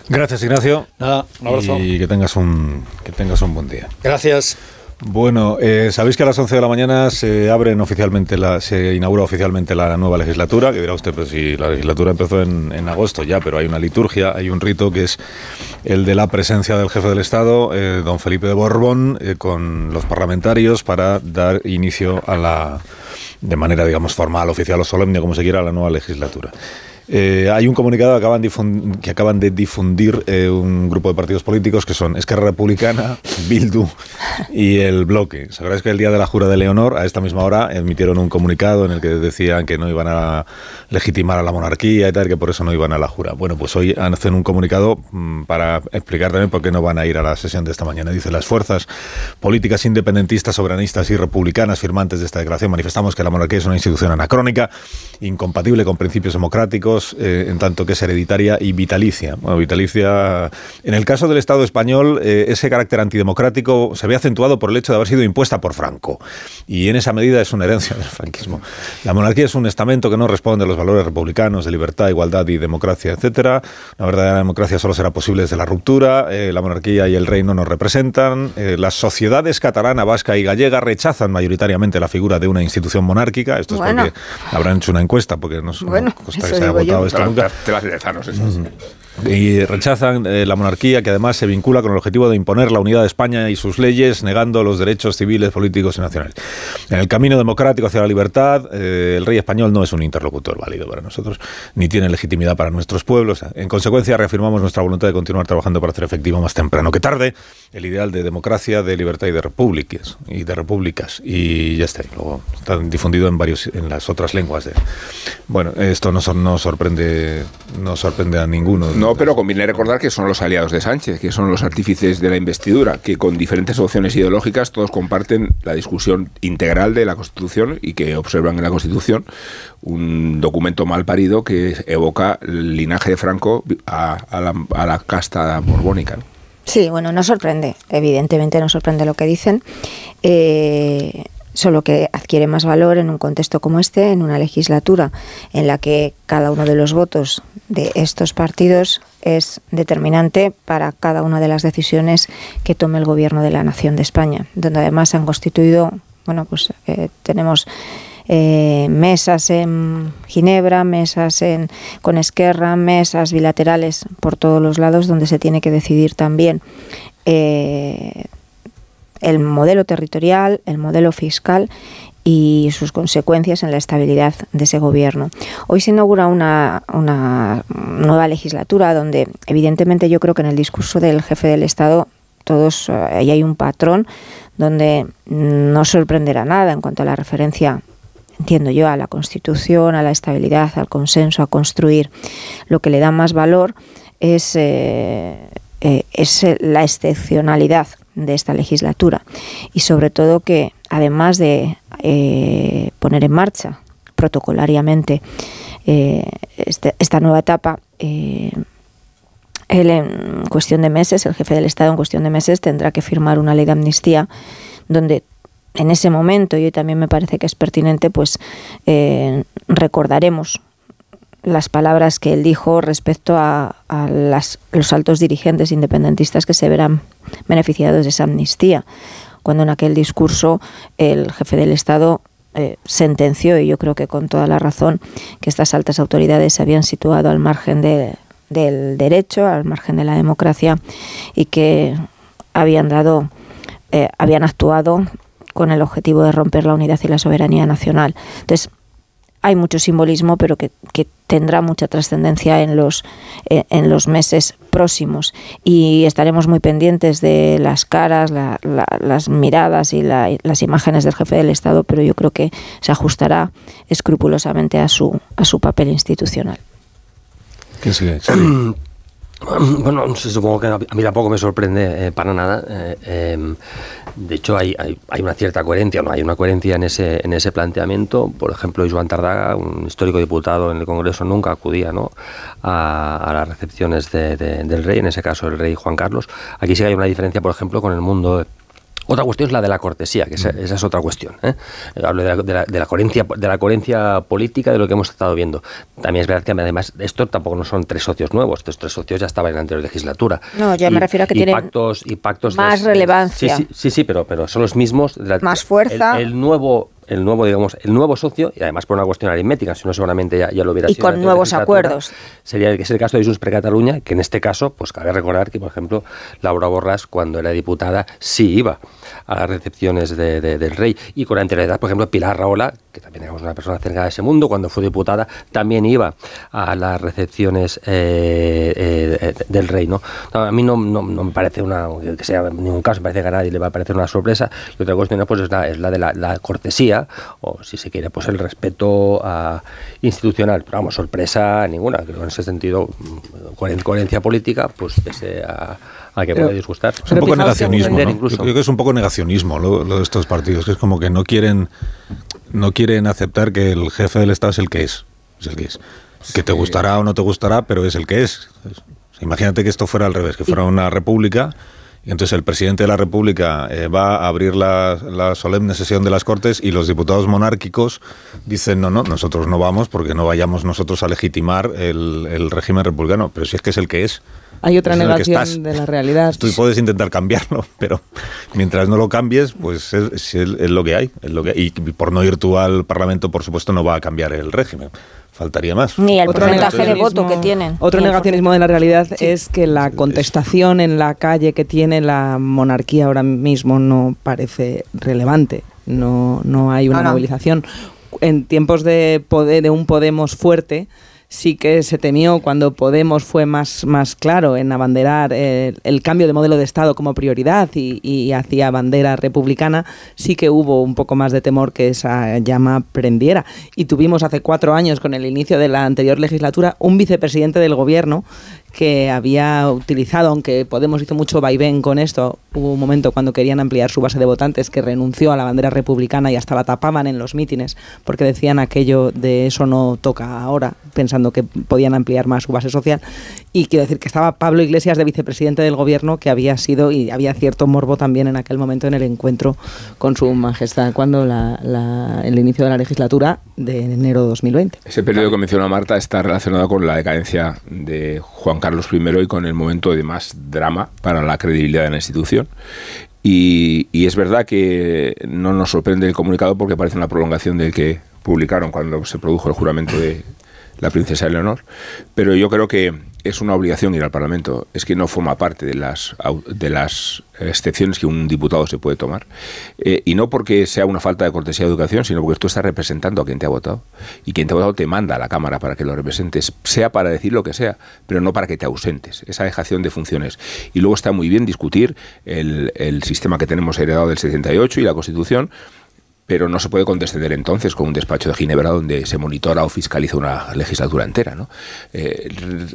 Gracias, Ignacio. Nada, un abrazo. Y que tengas un, que tengas un buen día. Gracias. Bueno, eh, sabéis que a las 11 de la mañana se abren oficialmente, se inaugura oficialmente la nueva legislatura, que dirá usted, pues si la legislatura empezó en, en agosto ya, pero hay una liturgia, hay un rito que es el de la presencia del jefe del Estado, eh, don Felipe de Borbón, eh, con los parlamentarios para dar inicio a la, de manera, digamos, formal, oficial o solemne, como se quiera, a la nueva legislatura. Eh, hay un comunicado que acaban, de difundir eh, un grupo de partidos políticos que son Esquerra Republicana, Bildu y el Bloque. Sabréis que el día de la jura de Leonor, a esta misma hora, emitieron un comunicado en el que decían que no iban a legitimar a la monarquía y tal, que por eso no iban a la jura. Bueno, pues hoy hacen un comunicado mm, para explicar también por qué no van a ir a la sesión de esta mañana. Dice, las fuerzas políticas independentistas, soberanistas y republicanas firmantes de esta declaración manifestamos que la monarquía es una institución anacrónica, incompatible con principios democráticos, eh, en tanto que es hereditaria y vitalicia. Bueno, vitalicia. En el caso del Estado español, eh, ese carácter antidemocrático se ve acentuado por el hecho de haber sido impuesta por Franco. Y en esa medida es una herencia del franquismo. La monarquía es un estamento que no responde a los valores republicanos de libertad, igualdad y democracia, etcétera. Una verdadera democracia solo será posible desde la ruptura. Eh, la monarquía y el rey no nos representan. Eh, las sociedades catalana, vasca y gallega rechazan mayoritariamente la figura de una institución monárquica. Esto es Bueno. porque habrán hecho una encuesta, porque no, Bueno, no consta que se haya digo yo. votado esto nunca. Te las esas. Y rechazan eh, la monarquía que además se vincula con el objetivo de imponer la unidad de España y sus leyes, negando los derechos civiles, políticos y nacionales. En el camino democrático hacia la libertad, eh, el rey español no es un interlocutor válido para nosotros, ni tiene legitimidad para nuestros pueblos. En consecuencia, reafirmamos nuestra voluntad de continuar trabajando para hacer efectivo más temprano que tarde el ideal de democracia, de libertad y de repúblicas. Y de repúblicas. Y ya está. Luego está difundido en varios en las otras lenguas. De, bueno, esto no, no sorprende no sorprende a ninguno. No, pero conviene recordar que son los aliados de Sánchez, que son los artífices de la investidura, que con diferentes opciones ideológicas todos comparten la discusión integral de la Constitución y que observan en la Constitución un documento mal parido que evoca el linaje de Franco a, la, a la casta borbónica. ¿no? Sí, bueno, no sorprende, evidentemente no sorprende lo que dicen, eh, solo que adquiere más valor en un contexto como este, en una legislatura en la que cada uno de los votos de estos partidos es determinante para cada una de las decisiones que tome el gobierno de la nación de España, donde además se han constituido, bueno, pues eh, tenemos eh, mesas en Ginebra, mesas en, con Esquerra, mesas bilaterales por todos los lados donde se tiene que decidir también eh, el modelo territorial, el modelo fiscal y sus consecuencias en la estabilidad de ese gobierno. Hoy se inaugura una, nueva legislatura donde evidentemente yo creo que en el discurso del jefe del Estado todos eh, ahí hay un patrón donde no sorprenderá nada en cuanto a la referencia entiendo yo, a la Constitución, a la estabilidad, al consenso, a construir. Lo que le da más valor es, eh, eh, es la excepcionalidad de esta legislatura. Y sobre todo que además de eh, poner en marcha protocolariamente eh, este- esta nueva etapa, eh, él en cuestión de meses, el jefe del Estado en cuestión de meses tendrá que firmar una ley de amnistía donde en ese momento, y hoy también me parece que es pertinente, pues recordaremos las palabras que él dijo respecto a, las- los altos dirigentes independentistas que se verán beneficiados de esa amnistía, cuando en aquel discurso el jefe del Estado eh, sentenció, y yo creo que con toda la razón, que estas altas autoridades se habían situado al margen de- del derecho, al margen de la democracia, y que habían dado, eh, habían actuado con el objetivo de romper la unidad y la soberanía nacional. Entonces, hay mucho simbolismo, pero que, que tendrá mucha trascendencia en los, eh, en los meses próximos. Y estaremos muy pendientes de las caras, la- la- las miradas y la- las imágenes del jefe del Estado, pero yo creo que se ajustará escrupulosamente a su, a su papel institucional. ¿Quién sigue? Bueno, no sé, supongo que a mí tampoco me sorprende eh, para nada. eh, eh, de hecho, hay, una cierta coherencia, ¿no? Hay una coherencia en ese, en ese planteamiento. Por ejemplo, Joan Tardaga, un histórico diputado en el Congreso, nunca acudía ¿no? a, las recepciones de- de- del rey, en ese caso el rey Juan Carlos. Aquí sí hay una diferencia, por ejemplo, con el mundo Otra cuestión es la de la cortesía, que esa, es otra cuestión. ¿eh? Hablo de la, de, la, de la, coherencia, de la coherencia política de lo que hemos estado viendo. También es verdad que además esto tampoco no son tres socios nuevos, estos tres socios ya estaban en la anterior legislatura. No, yo me refiero a que tienen pactos, y pactos más relevancia. Sí, sí, sí, sí, pero, pero son los mismos. más fuerza. el nuevo el nuevo, digamos, el nuevo socio, y además por una cuestión aritmética, si no seguramente ya, ya lo hubiera y sido. Y con nuevos acuerdos. Sería que es el caso de Junts per Cataluña, que en este caso, pues cabe recordar que, por ejemplo, Laura Borras, cuando era diputada, sí iba a las recepciones de, del rey. Y con anterioridad, por ejemplo, Pilar Raola, que también es una persona cerca de ese mundo, cuando fue diputada, también iba a las recepciones eh, eh, del rey. ¿no? a mí no, no, me parece una, que sea en ningún caso, me parece que a nadie le va a parecer una sorpresa. Y otra cuestión pues, es, la, es la de la cortesía o si se quiere, pues el respeto a, institucional. Pero vamos, sorpresa ninguna. Creo que en ese sentido, con coherencia política, pues pese a, que pueda disgustar. Es un poco negacionismo. Yo creo que es un poco negacionismo lo, de estos partidos, que es como que no quieren, no quieren aceptar que el jefe del Estado es el que es. Es el que es. Que te gustará o no te gustará, pero es el que es. Imagínate que esto fuera al revés, que fuera una república entonces el presidente de la República eh, va a abrir la, solemne sesión de las Cortes y los diputados monárquicos dicen, no, no, nosotros no vamos porque no vayamos nosotros a legitimar el, régimen republicano. Pero si es que es el que es. Hay otra negación de la realidad. Tú puedes intentar cambiarlo, pero mientras no lo cambies, pues es, lo que hay. Es lo que, y por no ir tú al Parlamento, por supuesto, no va a cambiar el régimen. Faltaría más. Ni el porcentaje de voto que tienen. Otro negacionismo de la realidad es que la contestación en la calle que tiene la monarquía ahora mismo no parece relevante. No, no hay una movilización. En tiempos de, poder, de un Podemos fuerte, sí que se temió cuando Podemos fue más, más claro en abanderar el, cambio de modelo de Estado como prioridad y, y, hacía bandera republicana, sí que hubo un poco más de temor que esa llama prendiera. Y tuvimos hace cuatro años, con el inicio de la anterior legislatura, un vicepresidente del gobierno que había utilizado, aunque Podemos hizo mucho vaivén con esto, hubo un momento cuando querían ampliar su base de votantes que renunció a la bandera republicana y hasta la tapaban en los mítines porque decían aquello de eso no toca ahora, pensando que podían ampliar más su base social. Y quiero decir que estaba Pablo Iglesias de vicepresidente del gobierno, que había sido y había cierto morbo también en aquel momento en el encuentro con su majestad cuando la, el inicio de la legislatura de enero de 2020. Ese periodo que menciona Marta está relacionado con la decadencia de Juan Carlos I y con el momento de más drama para la credibilidad de la institución. Y, y, es verdad que no nos sorprende el comunicado porque parece una prolongación del que publicaron cuando se produjo el juramento de la princesa Eleonor, pero yo creo que es una obligación ir al Parlamento. Es que no forma parte de las, de las excepciones que un diputado se puede tomar. Eh, y no porque sea una falta de cortesía de educación, sino porque tú estás representando a quien te ha votado. Y quien te ha votado te manda a la Cámara para que lo representes, sea para decir lo que sea, pero no para que te ausentes. Esa dejación de funciones. Y luego está muy bien discutir el, el sistema que tenemos heredado del 78 y la Constitución pero no se puede condescender entonces con un despacho de Ginebra donde se monitora o fiscaliza una legislatura entera. ¿no? Eh,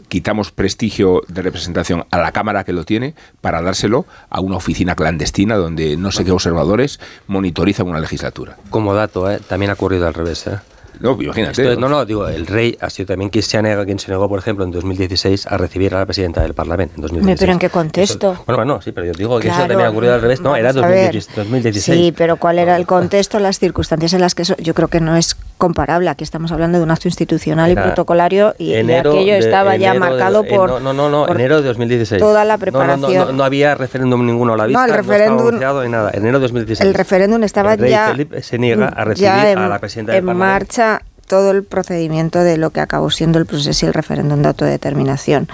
quitamos prestigio de representación a la Cámara que lo tiene para dárselo a una oficina clandestina donde no sé qué observadores monitorizan una legislatura. Como dato, ¿eh? también ha ocurrido al revés. ¿eh? No, imagínate. no, no, digo, el rey ha sido también quien se, negado, quien se negó, por ejemplo, en 2016 a recibir a la presidenta del Parlamento. En 2016. ¿Pero en qué contexto? bueno, bueno, sí, pero yo digo que eso también ha ocurrido al revés. No, era 2016. Sí, pero ¿cuál era el contexto, las circunstancias en las que eso, yo creo que no es comparable. Aquí estamos hablando de un acto institucional y protocolario y, aquello estaba ya marcado eh, por. no, no, no, enero de 2016. Toda la preparación. No, había referéndum ninguno a la vista. No, el referéndum. No nada. Enero de 2016. El referéndum estaba el rey ya. Felipe se niega a recibir a la presidenta del en marcha todo el procedimiento de lo que acabó siendo el proceso y el referéndum de autodeterminación.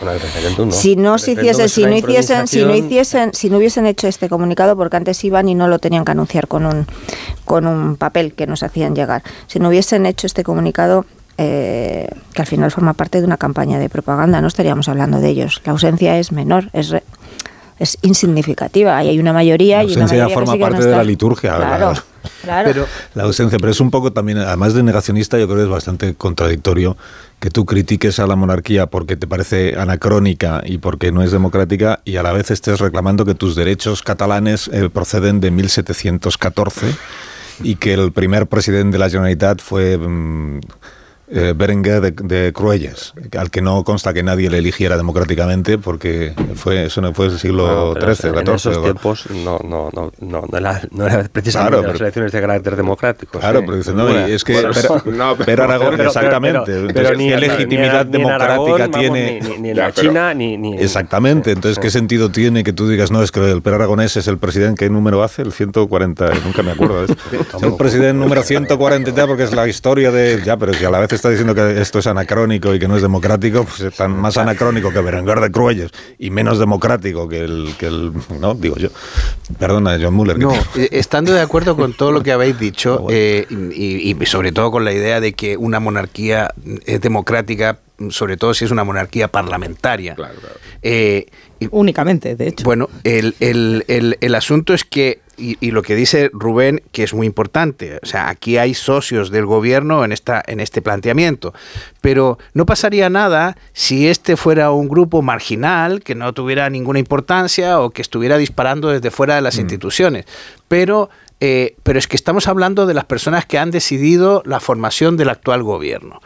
Si no se hiciesen, si no hiciesen, si no hiciesen, si no hubiesen hecho este comunicado, porque antes iban y no lo tenían que anunciar con un con un papel que nos hacían llegar. Si no hubiesen hecho este comunicado, eh, que al final forma parte de una campaña de propaganda, no estaríamos hablando de ellos. La ausencia es menor, es es insignificativa. Y hay una mayoría. La ausencia y una mayoría forma parte de la liturgia. Claro, claro. Pero la ausencia, pero es un poco también, además de negacionista, yo creo que es bastante contradictorio que tú critiques a la monarquía porque te parece anacrónica y porque no es democrática y a la vez estés reclamando que tus derechos catalanes eh, proceden de 1714 y que el primer presidente de la Generalitat fue... Mm, eh, Berenguer de, de, Cruelles, al que no consta que nadie le eligiera democráticamente porque fue eso no fue el siglo XIII, XIV. En esos tiempos no, no, no, no, no era, no era precisamente claro, las elecciones de carácter democrático. Claro, sí. pero dice, no, bueno, es que bueno, pero, no, pero, Aragón, pero, exactamente. Pero, entonces, ni, ¿qué legitimidad ni, democrática Aragón, tiene? Vamos, ni, ni, en la China, ni, ni, Exactamente, entonces, ¿qué sentido tiene que tú digas, no, es que el Per Aragonés es el presidente, ¿qué número hace? El 140, nunca me acuerdo de eso. es el presidente número 140 porque es la historia de... Ya, pero si a la vez está diciendo que esto es anacrónico y que no es democrático, pues es tan más anacrónico que Berenguer de Cruelles y menos democrático que el, que el... No, digo yo. Perdona, John Muller. No, estando de acuerdo con todo lo que habéis dicho eh, y, y sobre todo con la idea de que una monarquía es democrática sobre todo si es una monarquía parlamentaria. Claro, claro. Eh, Únicamente, de hecho. Bueno, el, el, el, el asunto es que, y, y, lo que dice Rubén, que es muy importante, o sea, aquí hay socios del gobierno en, esta, en este planteamiento, pero no pasaría nada si este fuera un grupo marginal, que no tuviera ninguna importancia o que estuviera disparando desde fuera de las mm. instituciones. Pero eh, pero es que estamos hablando de las personas que han decidido la formación del actual gobierno.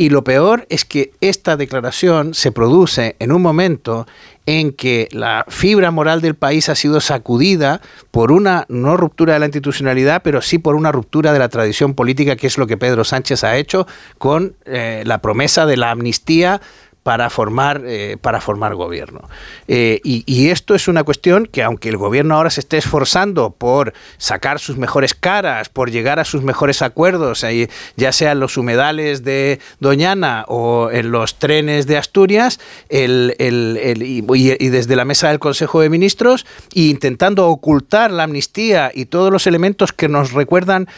Y lo peor es que esta declaración se produce en un momento en que la fibra moral del país ha sido sacudida por una no ruptura de la institucionalidad, pero sí por una ruptura de la tradición política, que es lo que Pedro Sánchez ha hecho con eh, la promesa de la amnistía para formar, eh, para formar gobierno. Eh, y, esto es una cuestión que aunque el gobierno ahora se esté esforzando por sacar sus mejores caras, por llegar a sus mejores acuerdos, eh, ya sea en los humedales de Doñana o en los trenes de Asturias, el, el, el, y, desde la mesa del Consejo de Ministros, e intentando ocultar la amnistía y todos los elementos que nos recuerdan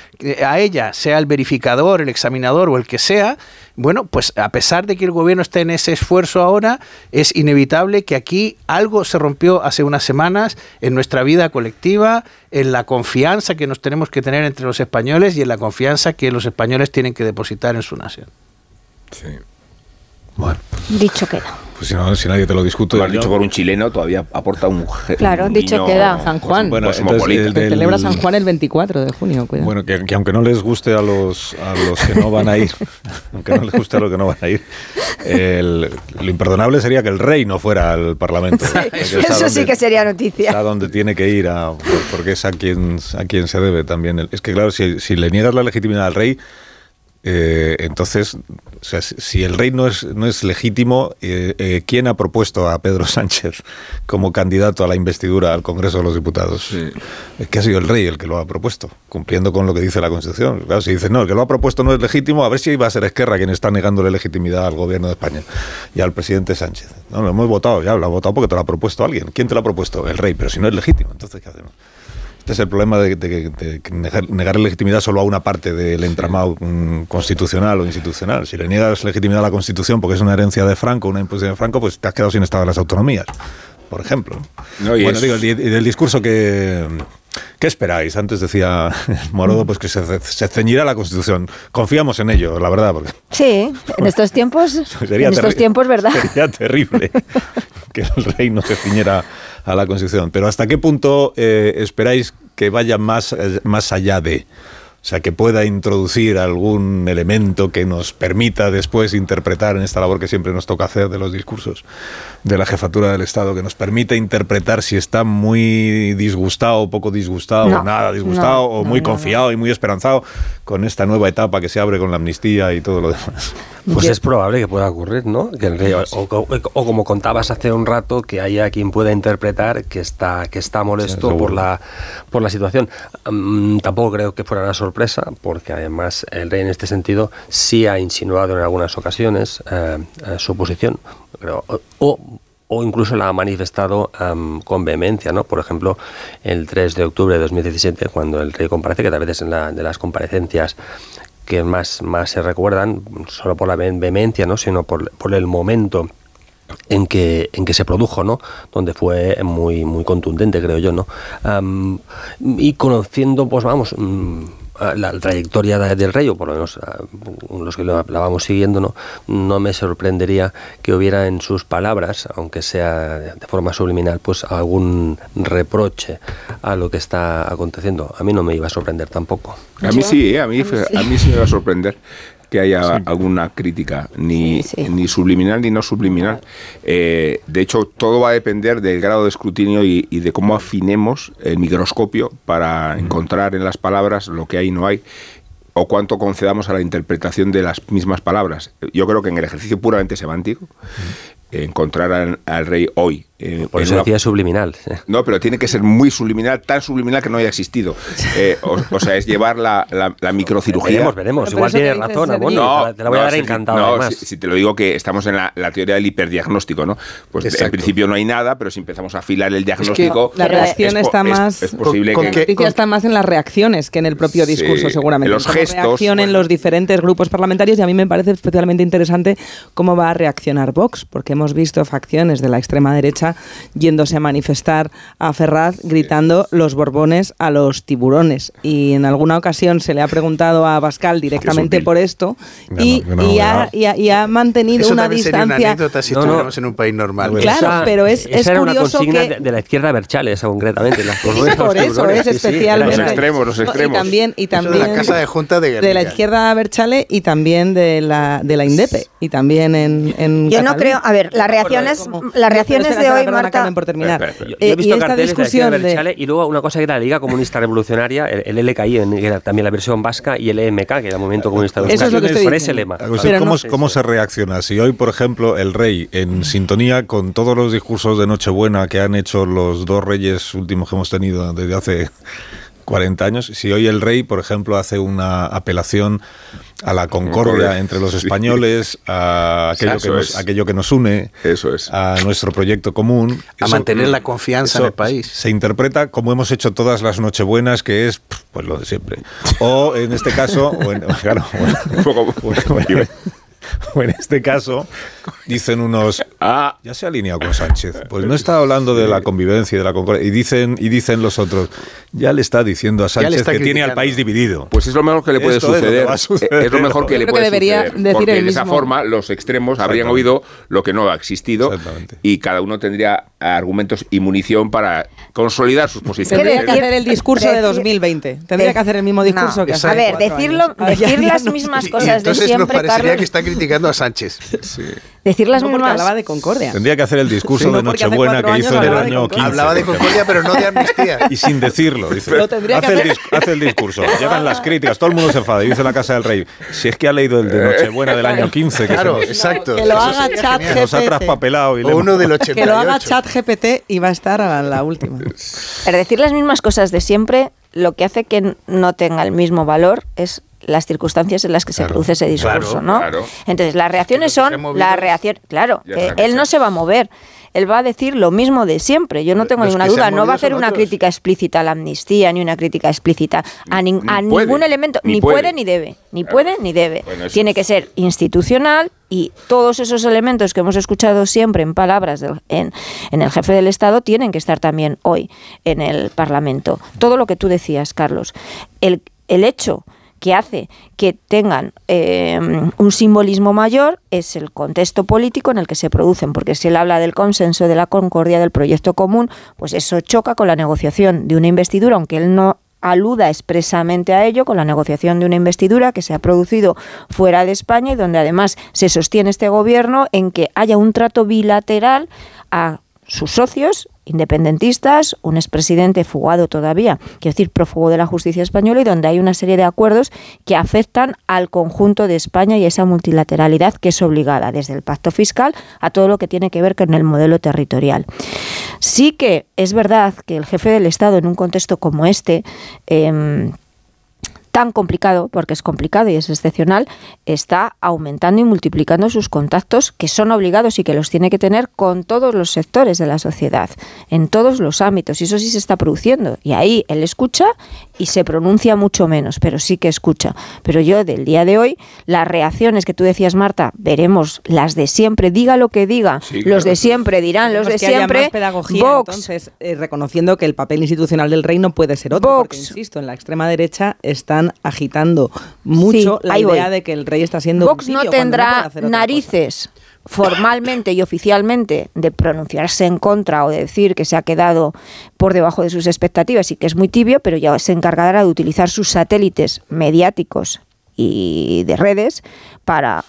a ella, sea el verificador, el examinador o el que sea, bueno, pues a pesar de que el gobierno esté en ese esfuerzo ahora, es inevitable que aquí algo se rompió hace unas semanas en nuestra vida colectiva, en la confianza que nos tenemos que tener entre los españoles y en la confianza que los españoles tienen que depositar en su nación. Sí. Bueno. Dicho queda. Pues si, no, si nadie te lo discute. Lo has dicho por un chileno, todavía aporta un. Claro, un dicho niño queda. San Juan. Bueno, entonces, el, se celebra San Juan el 24 de junio. Cuidado. Bueno, que, que, aunque no les guste a los, a los que no van a ir, aunque no les guste a los que no van a ir, el, lo imperdonable sería que el rey no fuera al Parlamento. Sí, eso donde, sí que sería noticia. A donde tiene que ir, a, porque es a quien, a quien se debe también. Es que, claro, si, si le niegas la legitimidad al rey. Eh, entonces, o sea, si el rey no es, no es legítimo, eh, eh, ¿quién ha propuesto a Pedro Sánchez como candidato a la investidura al Congreso de los Diputados? Sí. Es que ha sido el rey el que lo ha propuesto, cumpliendo con lo que dice la Constitución. Claro, si dice, no, el que lo ha propuesto no es legítimo, a ver si iba a ser Esquerra quien está negándole legitimidad al gobierno de España y al presidente Sánchez. No, lo hemos votado ya, lo ha votado porque te lo ha propuesto alguien. ¿Quién te lo ha propuesto? El rey, pero si no es legítimo, entonces ¿qué hacemos? Este es el problema de, de, de, negar, legitimidad solo a una parte del entramado sí. constitucional o institucional. Si le niegas legitimidad a la Constitución porque es una herencia de Franco, una imposición de Franco, pues te has quedado sin Estado de las autonomías, por ejemplo. No, bueno, es... digo, y del discurso que... ¿Qué esperáis? Antes decía Morodo pues que se, se, ceñirá la Constitución. Confiamos en ello, la verdad. Porque... Sí, en estos tiempos, sería en estos tiempos, ¿verdad? Sería terrible que el rey no se ciñera a la Constitución. Pero ¿hasta qué punto eh, esperáis que vaya más, eh, más allá de? O sea, que pueda introducir algún elemento que nos permita después interpretar en esta labor que siempre nos toca hacer de los discursos de la jefatura del Estado, que nos permita interpretar si está muy disgustado, poco disgustado, No, o nada disgustado, no, o no, muy no, confiado y muy esperanzado con esta nueva etapa que se abre con la amnistía y todo lo demás. Pues es probable que pueda ocurrir, ¿no? Que el rey, o, o, o, como contabas hace un rato, que haya quien pueda interpretar que está, que está molesto Sí, por, la, por la situación. Mm, tampoco creo que fuera una sorpresa, porque además el rey en este sentido sí ha insinuado en algunas ocasiones eh, eh, su posición. Pero, o, incluso la ha manifestado um, con vehemencia, ¿no? Por ejemplo, el 3 de octubre de 2017, cuando el rey comparece, que tal vez es en la, de las comparecencias que más, más se recuerdan, solo por la vehemencia, ¿no? sino por, por el momento en que, en que se produjo, ¿no? Donde fue muy, muy contundente, creo yo, ¿no? Um, y conociendo, pues vamos, um, la, la, trayectoria del rey, o por lo menos uh, los que la, la, vamos siguiendo, ¿no? no me sorprendería que hubiera en sus palabras, aunque sea de forma subliminal, pues algún reproche a lo que está aconteciendo. A mí no me iba a sorprender tampoco. A mí sí, ¿eh? a, mí, a mí sí me va a sorprender. Que haya alguna crítica, ni, ni subliminal ni no subliminal. Eh, de hecho, todo va a depender del grado de escrutinio y, de cómo afinemos el microscopio para encontrar en las palabras lo que hay y no hay o cuánto concedamos a la interpretación de las mismas palabras. Yo creo que en el ejercicio puramente semántico, encontrar al, rey hoy. Eh, Por eso decía subliminal. No, pero tiene que ser muy subliminal, tan subliminal que no haya existido. Eh, o, sea, es llevar la, la, microcirugía. Veremos, veremos. Igual tienes razón, no, te la voy a dar encantado. No, si, te lo digo que estamos en la, teoría del hiperdiagnóstico, ¿no? Pues en principio no hay nada, pero si empezamos a afilar el diagnóstico. la reacción está más. Es, posible que. está más en las reacciones que en el propio discurso, seguramente. Los gestos. Reacción en los diferentes grupos parlamentarios y a mí me parece especialmente interesante cómo va a reaccionar Vox, porque hemos visto facciones de la extrema derecha yéndose a manifestar a Ferraz gritando los borbones a los tiburones. Y en alguna ocasión se le ha preguntado a Pascal directamente por esto y, ha, mantenido una distancia. Una si no, en un país normal. Claro, pero es, es era curioso una que de, la izquierda Berchales, concretamente. Las por eso es especialmente. los extremos, los extremos. Y también, y también de la casa de junta de, de la izquierda Berchale y también de la de la Indepe y también en, en Yo no creo, a ver, las reacciones, las reacciones de hoy, Marta. Por terminar. Yo, he visto carteles de, de y luego una cosa que era la Liga Comunista Revolucionaria, el, LKI, que era también la versión vasca, y el EMK, que era el Movimiento Comunista Revolucionario. Eso es lo que estoy ese lema. ¿Cómo, ¿Cómo se reacciona? Si hoy, por ejemplo, el rey, en sintonía con todos los discursos de Nochebuena que han hecho los dos reyes últimos que hemos tenido desde hace 40 años. Si hoy el rey, por ejemplo, hace una apelación a la concordia entre los españoles, a aquello, que nos, aquello que nos une, Eso es. a nuestro proyecto común. A mantener la confianza en el país. Se interpreta como hemos hecho todas las Nochebuenas, que es pues lo de siempre. O en este caso, bueno, claro, un poco, o en este caso, dicen unos, ah, ya se ha alineado con Sánchez. Pues no está hablando de la convivencia y de la concordia. Y dicen, y dicen los otros, ya le está diciendo a Sánchez que tiene al país dividido. Pues es lo mejor que le puede suceder. Es lo, mejor que le puede suceder. porque de esa forma los extremos habrían oído lo que no ha existido y cada uno tendría argumentos y munición para consolidar sus posiciones. Tendría que hacer el discurso de 2020. Tendría que hacer el mismo discurso que hace A ver, decirlo, decir las mismas cosas de siempre, nos parecería que está criticando a Sánchez. Decir las no, mismas... hablaba de concordia. Tendría que hacer el discurso de Nochebuena que hizo en el año 15. Hablaba de concordia, pero no de amnistía. Y sin decirlo. Dice, hace, el hace, el discurso. Llegan las críticas, todo el mundo se enfada. Y dice la Casa del Rey, si es que ha leído el de Nochebuena del año 15. Que claro, exacto. Que lo haga chat GPT. Nos ha traspapelado. Y o uno del 88. Que lo haga chat GPT y va a estar a la última. Pero decir las mismas cosas de siempre, lo que hace que no tenga el mismo valor es las circunstancias en las que se produce ese discurso, ¿no? Entonces, las reacciones son la reacción, claro, él no se va a mover. Él va a decir lo mismo de siempre, yo no tengo ninguna duda. No va a hacer una crítica explícita a la amnistía, ni una crítica explícita a, ningún elemento, ni, puede. ni debe, ni puede ni debe. Tiene que ser institucional y todos esos elementos que hemos escuchado siempre en palabras en, en el jefe del Estado tienen que estar también hoy en el Parlamento. Todo lo que tú decías, Carlos. El, el hecho que hace que tengan eh, un simbolismo mayor es el contexto político en el que se producen, porque si él habla del consenso, de la concordia, del proyecto común, pues eso choca con la negociación de una investidura, aunque él no aluda expresamente a ello con la negociación de una investidura que se ha producido fuera de España y donde además se sostiene este gobierno en que haya un trato bilateral a sus socios independentistas, un expresidente fugado todavía, quiero decir, prófugo de la justicia española, y donde hay una serie de acuerdos que afectan al conjunto de España y esa multilateralidad que es obligada, desde el pacto fiscal a todo lo que tiene que ver con el modelo territorial. Sí que es verdad que el jefe del Estado, en un contexto como este, eh, tan complicado, porque es complicado y es excepcional, está aumentando y multiplicando sus contactos que son obligados y que los tiene que tener con todos los sectores de la sociedad, en todos los ámbitos. Y eso sí se está produciendo. Y ahí él escucha y se pronuncia mucho menos, pero sí que escucha. Pero yo del día de hoy, las reacciones que tú decías, Marta, veremos las de siempre, diga lo que diga, los de siempre dirán, los de siempre. pedagogía, entonces, eh, reconociendo que el papel institucional del rey no puede ser otro, porque insisto, en la extrema derecha está agitando mucho la idea de que el rey está siendo Vox no tendrá narices formalmente y oficialmente de pronunciarse en contra o de decir que se ha quedado por debajo de sus expectativas y que es muy tibio, pero ya se encargará de utilizar sus satélites mediáticos y de redes para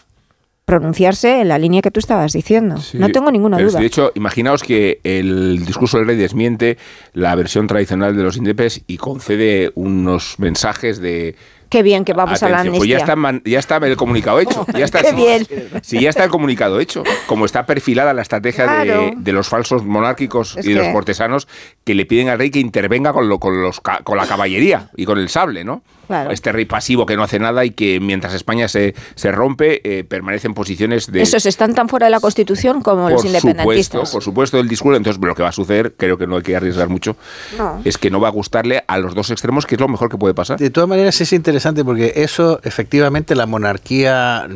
pronunciarse en la línea que tú estabas diciendo. no tengo ninguna duda. De hecho, imaginaos que el discurso del rey desmiente la versión tradicional de los indepes y concede unos mensajes de Qué bien que vamos a la amnistía. Pues ya está, ya está el comunicado hecho. Ya está, Qué bien. Si ya está el comunicado hecho. Como está perfilada la estrategia de, los falsos monárquicos y de los cortesanos que le piden al rey que intervenga con, lo, con, los, con la caballería y con el sable, ¿no? Este rey pasivo que no hace nada y que mientras España se, se rompe, eh, permanece en posiciones de... Esos están tan fuera de la Constitución como los independentistas. Supuesto, por supuesto, el discurso. Entonces, lo que va a suceder, creo que no hay que arriesgar mucho, es que no va a gustarle a los dos extremos, que es lo mejor que puede pasar. De todas maneras, es interesante porque eso, efectivamente, la monarquía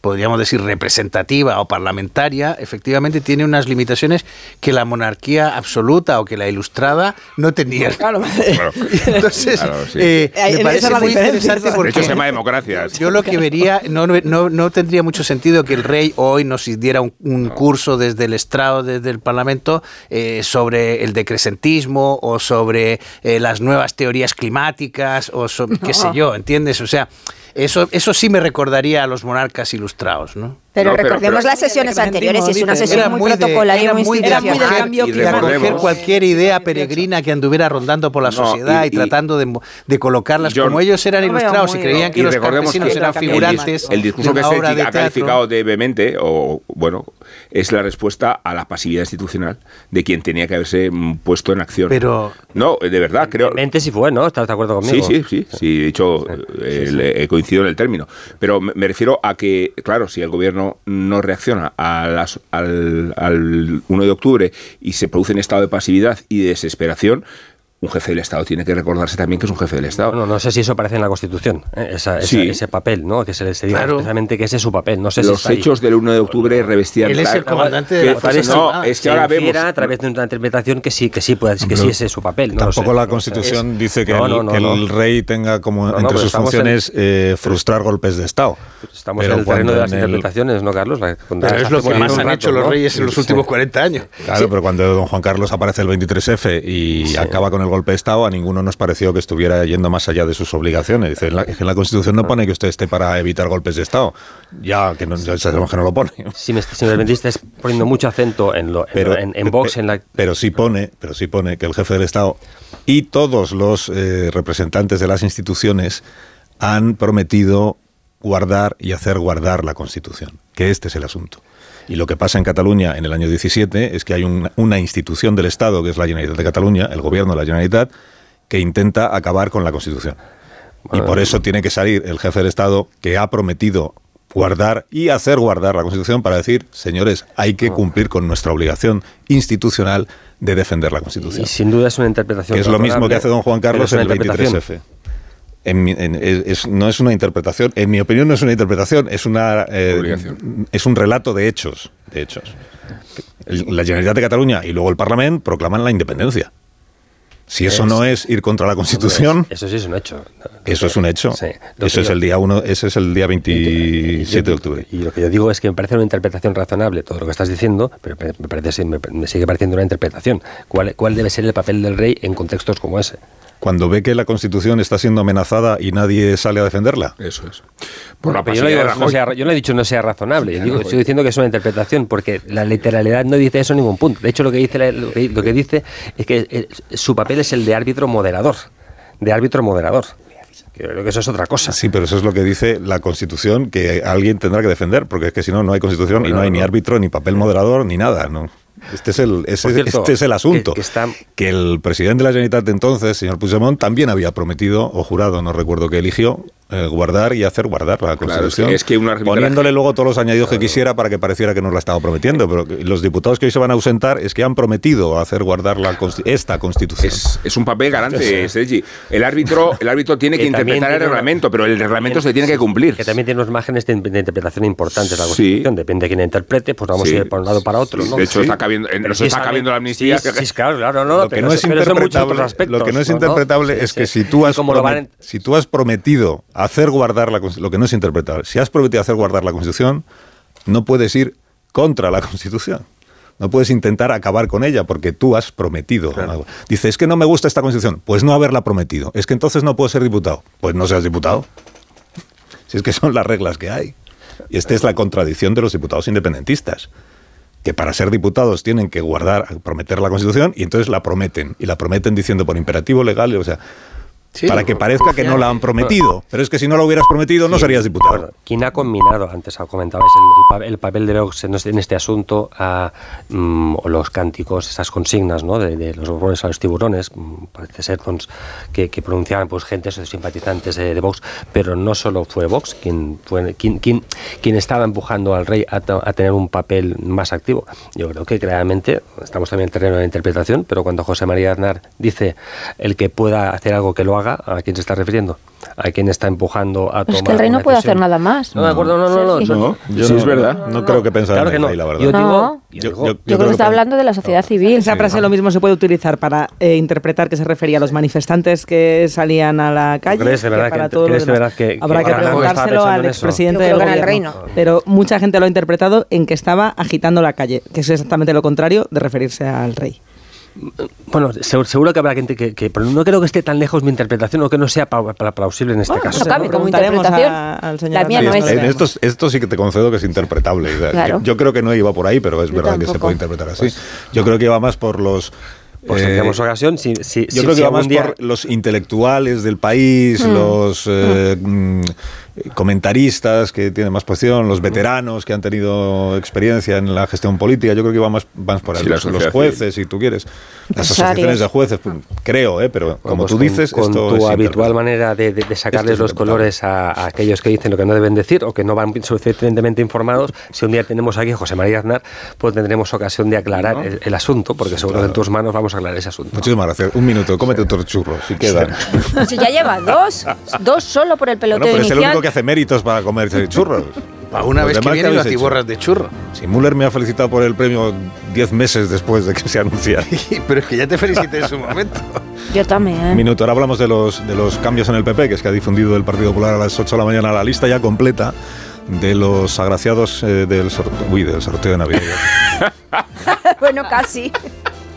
podríamos decir, representativa o parlamentaria, efectivamente tiene unas limitaciones que la monarquía absoluta o que la ilustrada no tenía. Claro, Entonces, eh, me parece muy interesante porque... De hecho, se llama democracia. Yo lo que vería, no, no, no tendría mucho sentido que el rey hoy nos diera un, curso desde el estrado, desde el parlamento, eh, sobre el decrecentismo o sobre eh, las nuevas teorías climáticas o qué sé yo, ¿entiendes? O sea, eso, eso sí me recordaría a los monarcas ilustrados, ¿no? Pero recordemos las sesiones anteriores y es una sesión muy, protocolaria, muy, institucional. Era muy cambio recoger cualquier idea peregrina que anduviera rondando por la sociedad y, tratando de, de colocarlas como ellos eran ilustrados y creían que los campesinos eran figurantes. El, discurso que se ha calificado de vehemente, o bueno, es la respuesta a la pasividad institucional de quien tenía que haberse puesto en acción. Pero no, de verdad creo. Mente sí fue, ¿no? ¿Estás de acuerdo conmigo? Sí, sí, sí, sí. De hecho, he coincidido en el término. Pero me refiero a que, claro, si el gobierno no, reacciona a las, al, al 1 de octubre y se produce un estado de pasividad y de desesperación, un jefe del Estado tiene que recordarse también que es un jefe del Estado. No, no sé si eso aparece en la Constitución, ¿eh? ese papel, ¿no? Que se le diga especialmente que ese es su papel. No sé Los hechos del 1 de octubre revestían... Él es el comandante de la No, es que ahora vemos... a través de una interpretación que sí, que sí, puede, que sí ese es su papel. tampoco la Constitución dice que, el, rey tenga como entre sus funciones eh, frustrar golpes de Estado. Estamos en el terreno de las interpretaciones, ¿no, Carlos? pero es lo que más han hecho los reyes en los últimos 40 años. Claro, pero cuando don Juan Carlos aparece el 23F y acaba con el golpe de Estado, a ninguno nos pareció que estuviera yendo más allá de sus obligaciones. Dice, en la, en la Constitución no pone que usted esté para evitar golpes de Estado. Ya, que no, ya sabemos que no lo pone. Si me, si me estás poniendo mucho acento en, lo, pero, en, Vox, en la... Pero sí pone, pero sí pone que el jefe del Estado y todos los eh, representantes de las instituciones han prometido guardar y hacer guardar la Constitución, que este es el asunto. Y lo que pasa en Cataluña en el año 17 es que hay una institución del Estado, que es la Generalitat de Cataluña, el gobierno de la Generalitat, que intenta acabar con la Constitución. y por eso tiene que salir el jefe del Estado que ha prometido guardar y hacer guardar la Constitución para decir, señores, hay que cumplir con nuestra obligación institucional de defender la Constitución. Y sin duda es una interpretación. es lo mismo que hace don Juan Carlos en el 23F no es una interpretación, en mi opinión no es una interpretación, es una eh, es un relato de hechos, de hechos. La Generalitat de Cataluña y luego el Parlamento proclaman la independencia. Si eso no es ir contra la Constitución, eso sí es un hecho. Eso es un hecho. eso es el día uno, ese es el día 27 de octubre. Y lo que yo digo es que me parece una interpretación razonable todo lo que estás diciendo, pero me parece me, sigue pareciendo una interpretación. ¿Cuál, ¿Cuál debe ser el papel del rey en contextos como ese? Cuando ve que la Constitución está siendo amenazada y nadie sale a defenderla. Eso es. yo, no he dicho no sea razonable, estoy diciendo que es una interpretación, porque la literalidad no dice eso en ningún punto. De hecho, lo que dice, lo que, dice es que eh, su papel es el de árbitro moderador, de árbitro moderador. Creo que eso es otra cosa. Sí, pero eso es lo que dice la Constitución, que alguien tendrá que defender, porque es que si no, no hay Constitución y no hay ni árbitro, ni papel moderador, ni nada. ¿no? Este es el, este es el asunto. Que, el presidente de la Generalitat de entonces, señor Puigdemont, también había prometido, o jurado, no recuerdo que eligió, eh, guardar y hacer guardar la Constitución. es que poniéndole luego todos los añadidos que quisiera para que pareciera que nos la estaba prometiendo. Pero los diputados que hoy se van a ausentar es que han prometido hacer guardar la, esta Constitución. Es, un papel garante, Sergi. El árbitro, el árbitro tiene que, interpretar el reglamento, pero el reglamento se tiene que cumplir. Que también tiene unos márgenes de, interpretación importantes la Constitución. Depende de quién interprete, pues vamos a ir por un lado para otro. De hecho, está cabiendo, nos está cabiendo la amnistía. Sí, claro, claro, no, lo que no es interpretable, lo que no es interpretable es que si tú has si tú has prometido hacer guardar la lo que no es interpretable. Si has prometido hacer guardar la Constitución, no puedes ir contra la Constitución. No puedes intentar acabar con ella porque tú has prometido algo. Dice, es que no me gusta esta Constitución. Pues no haberla prometido. Es que entonces no puedo ser diputado. Pues no seas diputado. Si es que son las reglas que hay. Y esta es la contradicción de los diputados independentistas que para ser diputados tienen que guardar, prometer la Constitución y entonces la prometen. Y la prometen diciendo por imperativo legal, o sea, para que parezca que no la han prometido. Pero es que si no lo hubieras prometido, no serías diputado. ¿Quién ha combinado, antes comentabais, el, el, papel de Vox en este asunto, a, mm, los cánticos, esas consignas ¿no? de, los borbones a los tiburones? Mm, parece ser pues, que, pronunciaban pues, gente, simpatizantes de, de, Vox, pero no solo fue Vox quien, fue, quien, quien, quien estaba empujando al rey a, a, tener un papel más activo. Yo creo que claramente, estamos también en terreno de interpretación, pero cuando José María Aznar dice el que pueda hacer algo que lo haga, ¿a quién se está refiriendo? ¿A quién está empujando a tomar Es que el rey no puede hacer nada más. No, de acuerdo, no, no, no. no, yo sí, es verdad. No, creo que pensara claro que en la verdad. Yo, digo, yo, yo, creo, que, está hablando de la sociedad civil. Esa frase lo mismo se puede utilizar para eh, interpretar que se refería a los manifestantes que salían a la calle. ¿Crees de verdad que, todo ¿crees de verdad que, Habrá que preguntárselo al expresidente del gobierno. Pero mucha gente lo ha interpretado en que estaba agitando la calle, que es exactamente lo contrario de referirse al rey. Bueno, seguro, que habrá gente que, Pero no creo que esté tan lejos mi interpretación o que no sea plausible en este caso. No cabe como interpretación. la mía no es. En esto, esto, sí que te concedo que es interpretable. Yo, creo que no iba por ahí, pero es verdad que se puede interpretar así. Yo creo que iba más por los pues tendremos eh, ocasión. Si, si, yo creo que va más por los intelectuales del país, mm. los eh, mm, comentaristas que tienen más posición, los veteranos que han tenido experiencia en la gestión política. Yo creo que va más, más por ahí. los, jueces, si tú quieres. Las asociaciones de jueces, pues, creo, ¿eh? pero como pues tú dices, con, tu habitual manera de, sacarles los colores a, aquellos que dicen lo que no deben decir o que no van suficientemente informados, si un día tenemos aquí a José María Aznar, pues tendremos ocasión de aclarar el, asunto, porque seguro que en tus manos vamos aclarar ese asunto. Muchísimas gracias. Un minuto, cómete otro churro, si queda. Si ya lleva dos, dos solo por el peloteo bueno, pero inicial. Que hace méritos para comerse churros. Una vez que viene las tiborras de churro. Si Müller me ha felicitado por el premio diez meses después de que se anunciara. pero es que ya te felicité en su momento. Yo también. Minuto, ahora hablamos de los, de los cambios en el PP, que es que ha difundido el Partido Popular a las 8 de la mañana la lista ya completa de los agraciados eh, del, uy, del sorteo de Navidad. bueno, casi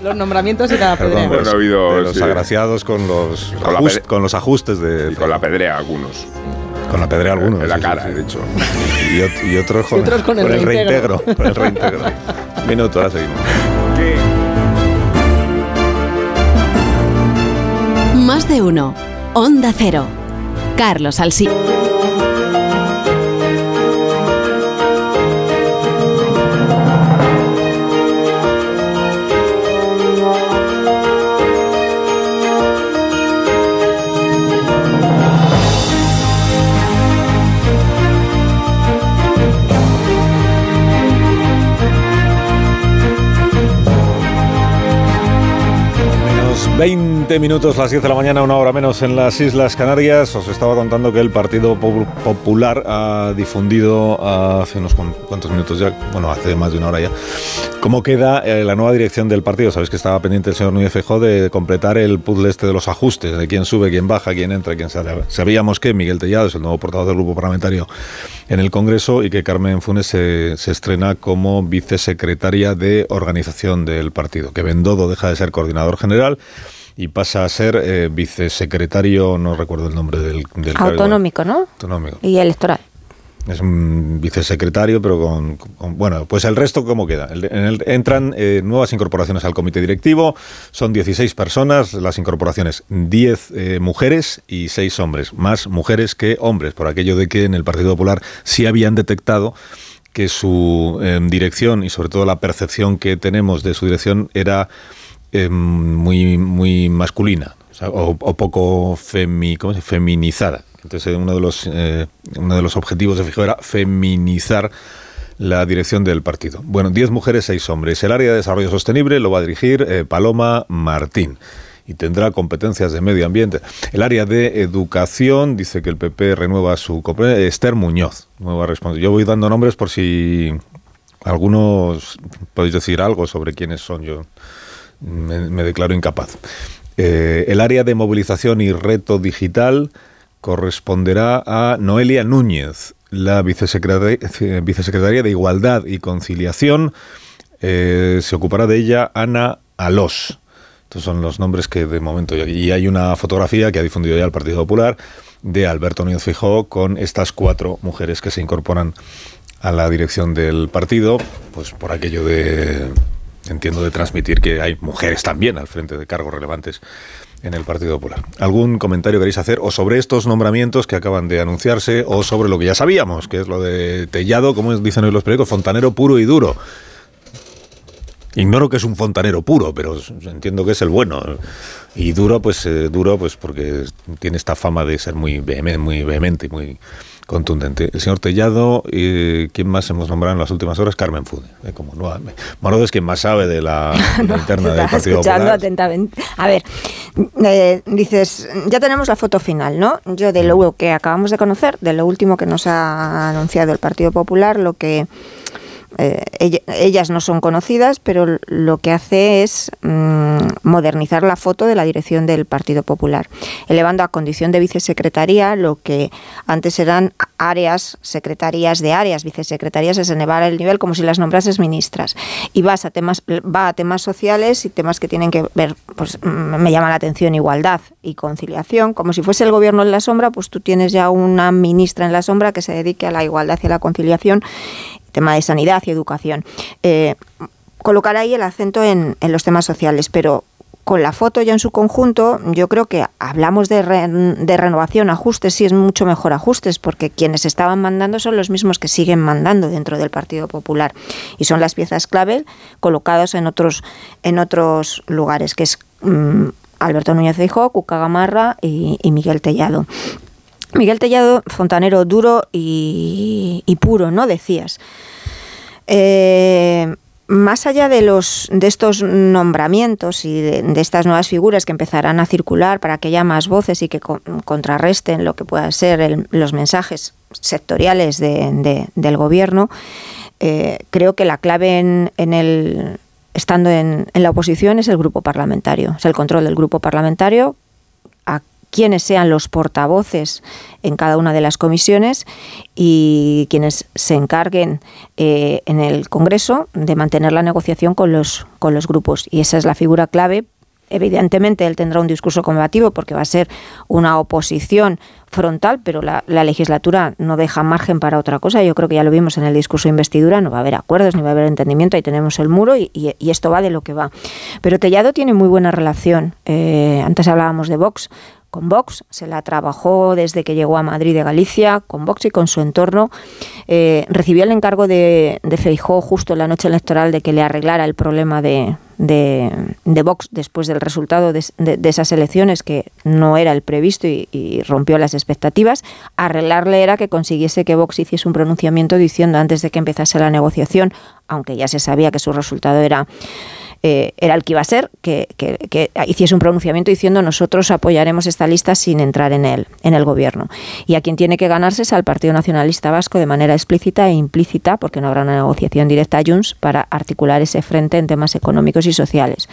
los nombramientos y la pedrea. Perdón, pues, de los agraciados con los, con, los ajustes de... Y con la pedrea algunos. Con la pedrea algunos. En la cara, eh, de hecho Y, otros con, el, con el reintegro. el reintegro. Minuto, ahora seguimos. Más de uno. Onda Cero. Carlos Alsina. 20 20 minutos, las 10 de la mañana, una hora menos en las Islas Canarias. Os estaba contando que el Partido Popular ha difundido hace unos cuantos minutos ya, bueno, hace más de una hora ya, cómo queda eh, la nueva dirección del partido. Sabéis que estaba pendiente el señor Núñez Feijóo de completar el puzzle este de los ajustes, de quién sube, quién baja, quién entra, quién sale. Sabíamos que Miguel Tellado es el nuevo portavoz del grupo parlamentario en el Congreso y que Carmen Funes se, se estrena como vicesecretaria de organización del partido, que Bendodo deja de ser coordinador general y pasa a ser eh, vicesecretario, no recuerdo el nombre del... del Autonómico, ¿no? Autonómico. Y electoral. Es un vicesecretario, pero con, bueno, pues el resto cómo queda. entran eh, nuevas incorporaciones al comité directivo, son 16 personas, las incorporaciones 10 eh, mujeres y 6 hombres, más mujeres que hombres, por aquello de que en el Partido Popular sí habían detectado que su dirección y sobre todo la percepción que tenemos de su dirección era eh, muy, muy masculina o, poco femi, feminizada. Entonces uno de los, eh, uno de los objetivos de Fijo era feminizar la dirección del partido. Bueno, 10 mujeres, 6 hombres. El área de desarrollo sostenible lo va a dirigir eh, Paloma Martín y tendrá competencias de medio ambiente. El área de educación dice que el PP renueva su Esther Muñoz, nueva responsable. Yo voy dando nombres por si algunos podéis decir algo sobre quiénes son yo me, declaro incapaz. Eh, el área de movilización y reto digital corresponderá a Noelia Núñez, la vicesecretaria, de Igualdad y Conciliación. Eh, se ocupará de ella Ana Alós. Estos son los nombres que de momento... Y hay una fotografía que ha difundido ya el Partido Popular de Alberto Núñez Fijó con estas cuatro mujeres que se incorporan a la dirección del partido, pues por aquello de, entiendo, de transmitir que hay mujeres también al frente de cargos relevantes en el Partido Popular. ¿Algún comentario queréis hacer o sobre estos nombramientos que acaban de anunciarse o sobre lo que ya sabíamos, que es lo de Tellado, como dicen hoy los periódicos, fontanero puro y duro? Ignoro que es un fontanero puro, pero entiendo que es el bueno. Y duro, pues eh, duro, pues porque tiene esta fama de ser muy vehemente, muy vehemente y muy contundente. El señor Tellado, y ¿quién más hemos nombrado en las últimas horas? Carmen Fude. Eh, como no, es quien más sabe de la, interna del Partido escuchando atentamente. A ver, eh, dices, ya tenemos la foto final, ¿no? Yo de lo que acabamos de conocer, de lo último que nos ha anunciado el Partido Popular, lo que eh, ellas no son conocidas, pero lo que hace es mm, modernizar la foto de la dirección del Partido Popular, elevando a condición de vicesecretaría lo que antes eran áreas, secretarías de áreas, vicesecretarías, es elevar el nivel como si las nombrases ministras. Y vas a temas, va a temas sociales y temas que tienen que ver, pues mm, me llama la atención, igualdad y conciliación, como si fuese el gobierno en la sombra, pues tú tienes ya una ministra en la sombra que se dedique a la igualdad y a la conciliación tema de sanidad y educación. Eh, colocar ahí el acento en, los temas sociales, pero con la foto ya en su conjunto, yo creo que hablamos de, de, renovación, ajustes, sí es mucho mejor ajustes, porque quienes estaban mandando son los mismos que siguen mandando dentro del Partido Popular y son las piezas clave colocadas en otros, en otros lugares, que es mm, Alberto Núñez de Cuca Gamarra y Miguel Tellado. Miguel Tellado, fontanero duro y, puro, ¿no? Decías. Eh, más allá de los de estos nombramientos y de, estas nuevas figuras que empezarán a circular para que haya más voces y que contrarresten lo que puedan ser los mensajes sectoriales del gobierno, eh, creo que la clave en, el estando en, en, la oposición es el grupo parlamentario, es el control del grupo parlamentario quienes sean los portavoces en cada una de las comisiones y quienes se encarguen eh, en el Congreso de mantener la negociación con los, con los grupos. Y esa es la figura clave. Evidentemente él tendrá un discurso combativo porque va a ser una oposición frontal, pero la, legislatura no deja margen para otra cosa. Yo creo que ya lo vimos en el discurso de investidura, no va a haber acuerdos ni va a haber entendimiento, ahí tenemos el muro y, esto va de lo que va. Pero Tellado tiene muy buena relación. Eh, antes hablábamos de Vox con Vox, se la trabajó desde que llegó a Madrid de Galicia, con Vox y con su entorno. Eh, recibió el encargo de, de Feijó justo en la noche electoral de que le arreglara el problema de, Vox después del resultado de, esas elecciones, que no era el previsto y, y, rompió las expectativas. Arreglarle era que consiguiese que Vox hiciese un pronunciamiento diciendo antes de que empezase la negociación, aunque ya se sabía que su resultado era eh, era el que iba a ser, que, hiciese un pronunciamiento diciendo nosotros apoyaremos esta lista sin entrar en el, en el gobierno. Y a quien tiene que ganarse es al Partido Nacionalista Vasco de manera explícita e implícita, porque no habrá una negociación directa a Junts para articular ese frente en temas económicos y sociales.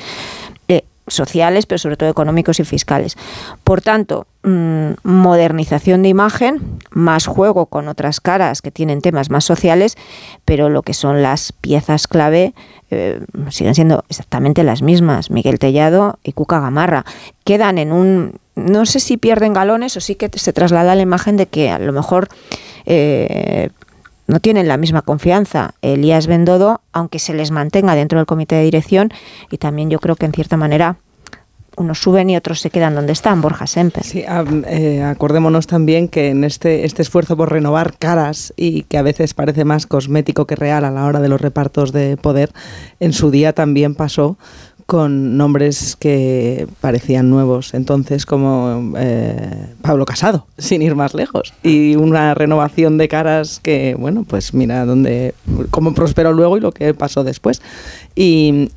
Sociales, pero sobre todo económicos y fiscales. Por tanto, mm, modernización de imagen, más juego con otras caras que tienen temas más sociales, pero lo que son las piezas clave eh, siguen siendo exactamente las mismas, Miguel Tellado y Cuca Gamarra. Quedan en un, no sé si pierden galones o sí que se traslada la imagen de que a lo mejor eh, no tienen la misma confianza Elías Bendodo, aunque se les mantenga dentro del comité de dirección y también yo creo que en cierta manera unos suben y otros se quedan donde están, Borja Semper. Sí, eh, acordémonos también que en este, este esfuerzo por renovar caras y que a veces parece más cosmético que real a la hora de los repartos de poder, en su día también pasó con nombres que parecían nuevos entonces como eh, Pablo Casado, sin ir más lejos, y una renovación de caras que, bueno, pues mira dónde, cómo prosperó luego y lo que pasó después. Y,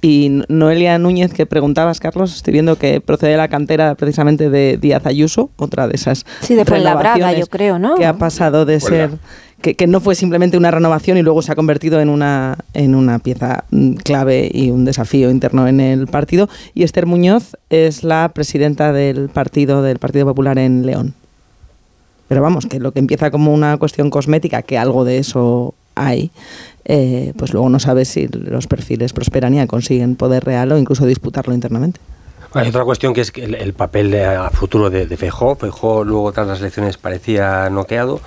Noelia Núñez, que preguntabas, Carlos, estoy viendo que procede de la cantera precisamente de Díaz Ayuso, otra de esas sí, de Braga, yo creo, ¿no? Que ha pasado de ser que, no fue simplemente una renovación y luego se ha convertido en una, en una pieza mm, clave y un desafío interno en el partido. Y Esther Muñoz es la presidenta del partido, del Partido Popular en León. Pero vamos, que lo que empieza como una cuestión cosmética, que algo de eso hay, eh, pues luego no sabes si los perfiles prosperan y consiguen poder real o incluso disputarlo internamente. Hay otra cuestión que es que el, papel a futuro de, de Feijó. Feijó luego tras las elecciones parecía noqueado.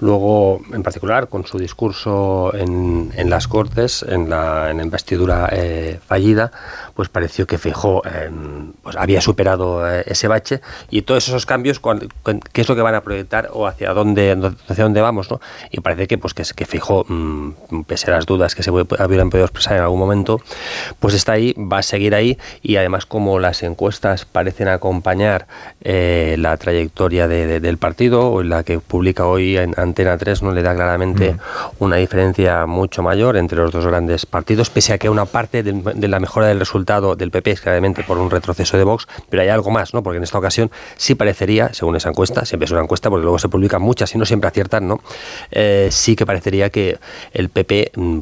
Luego, en particular, con su discurso en, en las Cortes, en la, en investidura eh, fallida, pues pareció que Feijó eh, pues había superado eh, ese bache y todos esos cambios, ¿qué es lo que van a proyectar o hacia dónde, hacia dónde vamos? ¿no? Y parece que, pues, que, que Feijó, mm, pese a las dudas que se hubieran podido expresar en algún momento, pues está ahí, va a seguir ahí y además como las encuestas parecen acompañar la trayectoria del partido, o la que publica hoy en Antena 3 no le da claramente mm. una diferencia mucho mayor entre los dos grandes partidos, pese a que una parte de, la mejora del resultado del PP es claramente por un retroceso de Vox, pero hay algo más, ¿no? Porque en esta ocasión sí parecería, según esa encuesta, siempre es una encuesta porque luego se publican muchas y no siempre aciertan, ¿no? Eh, sí que parecería que el PP mm,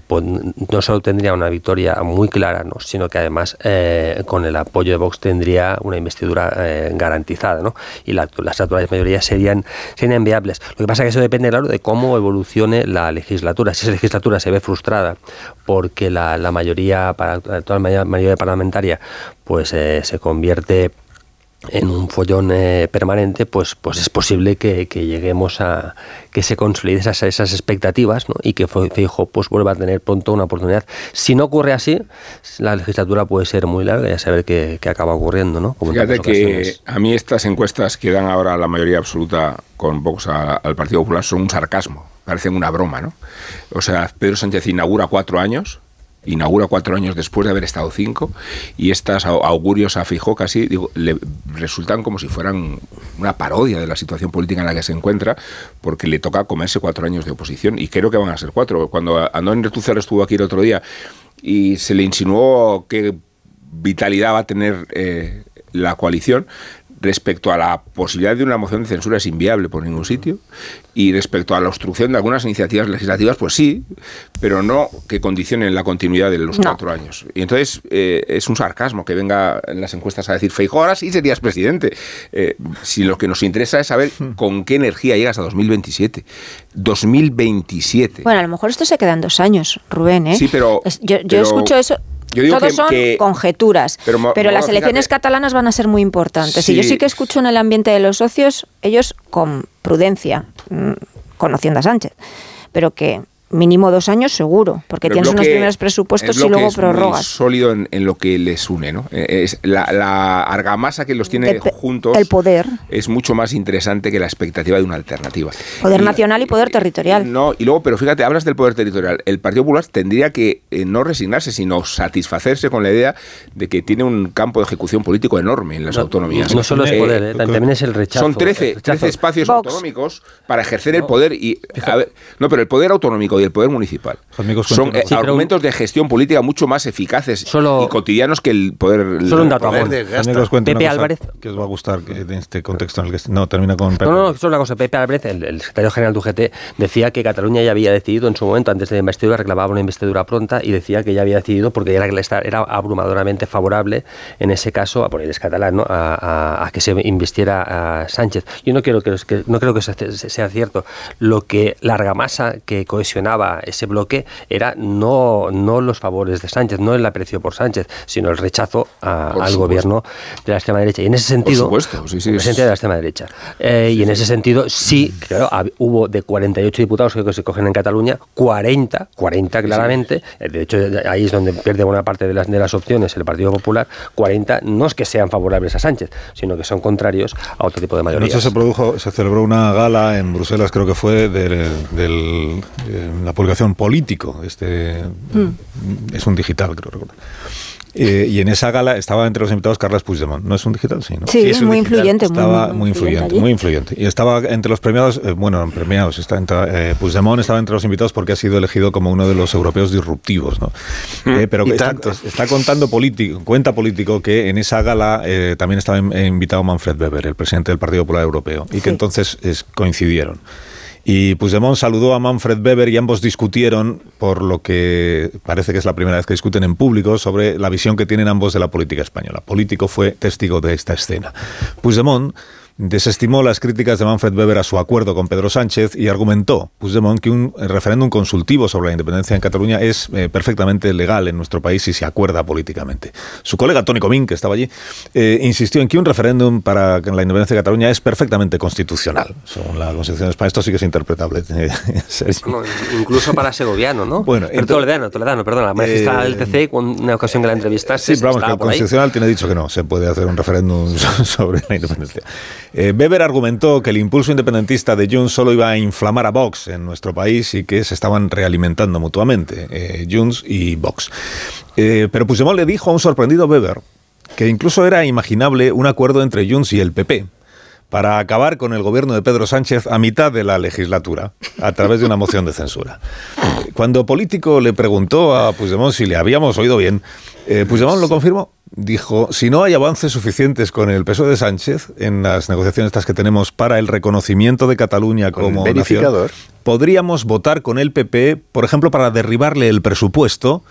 no solo tendría una victoria muy clara, ¿no? sino que además eh, con el apoyo de Vox tendría una investidura eh, garantizada, ¿no? Y las actuales mayorías serían, serían viables. Lo que pasa es que eso depende, claro, de cómo evolucione la legislatura. Si esa legislatura se ve frustrada porque la, mayoría, para, toda la mayoría parlamentaria, pues eh, se convierte en un follón eh, permanente, pues, pues es posible que, lleguemos a que se consoliden esas, esas expectativas ¿no? y que Feijo pues vuelva a tener pronto una oportunidad. Si no ocurre así, la legislatura puede ser muy larga y a saber qué, acaba ocurriendo. ¿no? Fíjate que a mí estas encuestas que dan ahora la mayoría absoluta con Vox al Partido Popular son un sarcasmo, parecen una broma. ¿no? O sea, Pedro Sánchez inaugura cuatro años inaugura cuatro años después de haber estado cinco, y estas augurios a Fijó casi le resultan como si fueran una parodia de la situación política en la que se encuentra, porque le toca comerse cuatro años de oposición, y creo que van a ser cuatro. Cuando Andón Retucer estuvo aquí el otro día y se le insinuó qué vitalidad va a tener eh, la coalición, respecto a la posibilidad de una moción de censura es inviable por ningún sitio y respecto a la obstrucción de algunas iniciativas legislativas, pues sí, pero no que condicionen la continuidad de los cuatro años. Y entonces eh, es un sarcasmo que venga en las encuestas a decir, Feijóo, ahora sí serías presidente. Eh, si lo que nos interesa es saber con qué energía llegas a 2027. 2027. Bueno, a lo mejor esto se queda en dos años, Rubén, ¿eh? Sí, pero... yo, yo escucho eso todos son conjeturas, pero, las elecciones catalanas van a ser muy importantes. Y yo sí que escucho en el ambiente de los socios, ellos con prudencia, mm, conociendo a Sánchez, pero que mínimo dos años seguro, porque tienes unos primeros presupuestos y luego prorrogas. Es sólido en, lo que les une, ¿no? Eh, es la, argamasa que los tiene juntos. El poder. Es mucho más interesante que la expectativa de una alternativa. Poder nacional y poder territorial. No, y luego, pero fíjate, hablas del poder territorial. El Partido Popular tendría que eh, no resignarse, sino satisfacerse con la idea de que tiene un campo de ejecución político enorme en las autonomías. No solo es poder, eh, también es el rechazo. Son 13, 13 espacios autonómicos para ejercer el poder y no, pero el poder autonómico y el poder municipal son eh, argumentos de gestión política mucho más eficaces y cotidianos que el poder. Solo un dato. Pepe Álvarez. Que os va a gustar en este contexto en el que. No, termina con Pepe. No, no, solo una cosa. Pepe Álvarez, el, secretario general de UGT, decía que Cataluña ya había decidido en su momento, antes de la investidura, reclamaba una investidura pronta y decía que ya había decidido porque era, era abrumadoramente favorable, en ese caso, a poner catalán, ¿no? a, que se invistiera a Sánchez. Yo no, quiero que, no creo que eso sea cierto. Lo que la argamasa que ese bloque era no, no los favores de Sánchez, no el aprecio por Sánchez, sino el rechazo al gobierno de la extrema derecha. Y en ese sentido, por supuesto, sí, sí, de la extrema derecha. Eh, y en ese sentido, sí, claro, hubo de 48 diputados que se cogen en Cataluña, 40, 40 claramente, eh, de hecho ahí es donde pierde buena parte de las, de las opciones el Partido Popular, 40 no es que sean favorables a Sánchez, sino que son contrarios a otro tipo de mayoría. se produjo, se celebró una gala en Bruselas, creo que fue del, del la publicación Político, este mm. es un digital, creo recordar. Eh, y en esa gala estaba entre los invitados Carles Puigdemont. ¿No es un digital? Sí, ¿no? sí, es muy influyente. Estaba muy, influyente, muy influyente. Y estaba entre los premiados, eh, bueno, premiados, está entre, eh, Puigdemont estaba entre los invitados porque ha sido elegido como uno de los europeos disruptivos, ¿no? Mm. pero está, está, contando político, cuenta político que en esa gala también estaba invitado Manfred Weber, el presidente del Partido Popular Europeo, y que entonces coincidieron. Y Puigdemont saludó a Manfred Weber y ambos discutieron, por lo que parece que es la primera vez que discuten en público, sobre la visión que tienen ambos de la política española. Político fue testigo de esta escena. Puigdemont desestimó las críticas de Manfred Weber a su acuerdo con Pedro Sánchez y argumentó Puigdemont que un referéndum consultivo sobre la independencia en Cataluña es eh, perfectamente legal en nuestro país y se acuerda políticamente. Su colega Tony Comín, que estaba allí, eh, insistió en que un referéndum para la independencia de Cataluña es perfectamente constitucional. Según la Constitución de España, esto sí que es interpretable. incluso para segoviano, ¿no? Bueno, Pero toledano, toledano, perdón, la magistrada del TC, una ocasión que la entrevistaste. Sí, pero vamos, que el Constitucional tiene dicho que no, se puede hacer un referéndum sobre la independencia. Eh, Weber argumentó que el impulso independentista de Junts solo iba a inflamar a Vox en nuestro país y que se estaban realimentando mutuamente, eh, y Vox. Eh, pero Puigdemont le dijo a un sorprendido Weber que incluso era imaginable un acuerdo entre Junts y el PP para acabar con el gobierno de Pedro Sánchez a mitad de la legislatura, a través de una moción de censura. Cuando Político le preguntó a Puigdemont si le habíamos oído bien, eh, Puigdemont lo confirmó. Dijo, si no hay avances suficientes con el PSOE de Sánchez en las negociaciones estas que tenemos para el reconocimiento de Cataluña como nación, podríamos votar con el PP, por ejemplo, para derribarle el presupuesto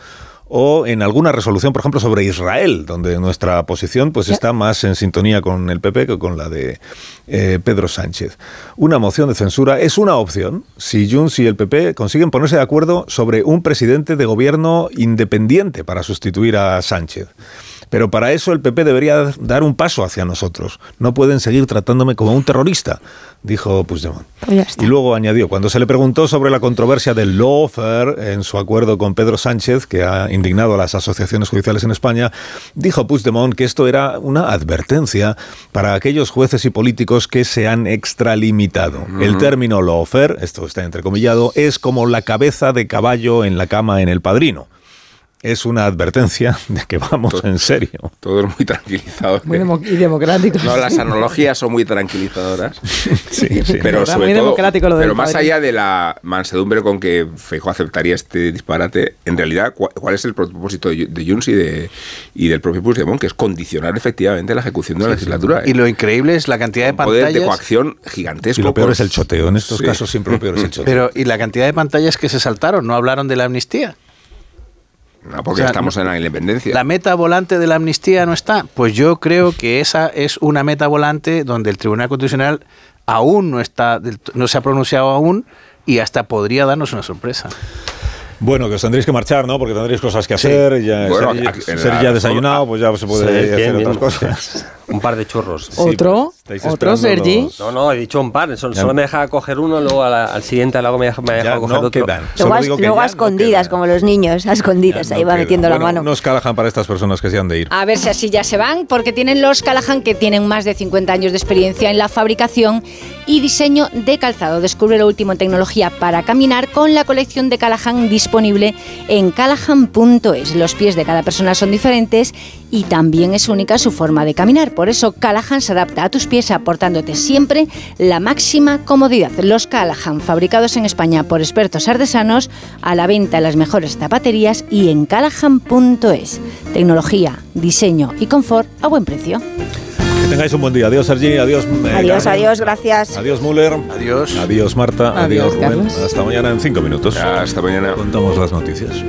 o en alguna resolución, por ejemplo, sobre Israel, donde nuestra posición pues está más en sintonía con el PP que con la de eh, Pedro Sánchez. Una moción de censura es una opción si Junts y el PP consiguen ponerse de acuerdo sobre un presidente de gobierno independiente para sustituir a Sánchez. Pero para eso el PP debería dar un paso hacia nosotros. No pueden seguir tratándome como un terrorista, dijo Puigdemont. Pues y luego añadió, cuando se le preguntó sobre la controversia del lawfare en su acuerdo con Pedro Sánchez, que ha indignado a las asociaciones judiciales en España, dijo Puigdemont que esto era una advertencia para aquellos jueces y políticos que se han extralimitado. El término lawfare, esto está entrecomillado, es como la cabeza de caballo en la cama en el padrino es una advertencia de que vamos en serio. Todo es muy tranquilizador. Muy y democrático. No, las analogías son muy tranquilizadoras. sí, sí. Pero sobre todo, pero más allá de la mansedumbre con que Feijóo aceptaría este disparate, en realidad, ¿cuál, es el propósito de Junts y, de, y del propio Puigdemont? Que es condicionar efectivamente la ejecución de la legislatura. Y lo increíble es la cantidad de pantallas... Poder de coacción gigantesco. Y lo peor es el choteo. En estos casos siempre lo peor es el choteo. Pero, ¿y la cantidad de pantallas que se saltaron? ¿No hablaron de la amnistía? No, porque estamos en la independencia. ¿La meta volante de la amnistía no está? Pues yo creo que esa es una meta volante donde el Tribunal Constitucional aún no está, no se ha pronunciado aún y hasta podría darnos una sorpresa. Bueno, que os tendréis que marchar, ¿no? Porque tendréis cosas que hacer. Ya, ser, ya desayunado, pues ya se puede hacer otras cosas. Un par de churros. ¿Otro? ¿Otro, Sergi? No, no, he dicho un par. Solo, me deja coger uno, luego al siguiente luego me deja, me deja coger otro. Luego, a escondidas, como los niños, a escondidas. ahí va metiendo la mano. Unos Callahan para estas personas que se han de ir. A ver si así ya se van, porque tienen los Callahan que tienen más de 50 años de experiencia en la fabricación y diseño de calzado. Descubre lo último en tecnología para caminar con la colección de Callahan disponible en callahan.es. Los pies de cada persona son diferentes y también es única su forma de caminar. Por eso Callahan se adapta a tus pies aportándote siempre la máxima comodidad. Los Callahan, fabricados en España por expertos artesanos, a la venta en las mejores zapaterías y en callahan.es. Tecnología, diseño y confort a buen precio. Que tengáis un buen día. Adiós, Sergi. Adiós. Eh, adiós, adiós, gracias. Adiós, Müller. Adiós. Adiós, Marta. Adiós, Rubén. Hasta mañana en cinco minutos. hasta mañana. Contamos las noticias.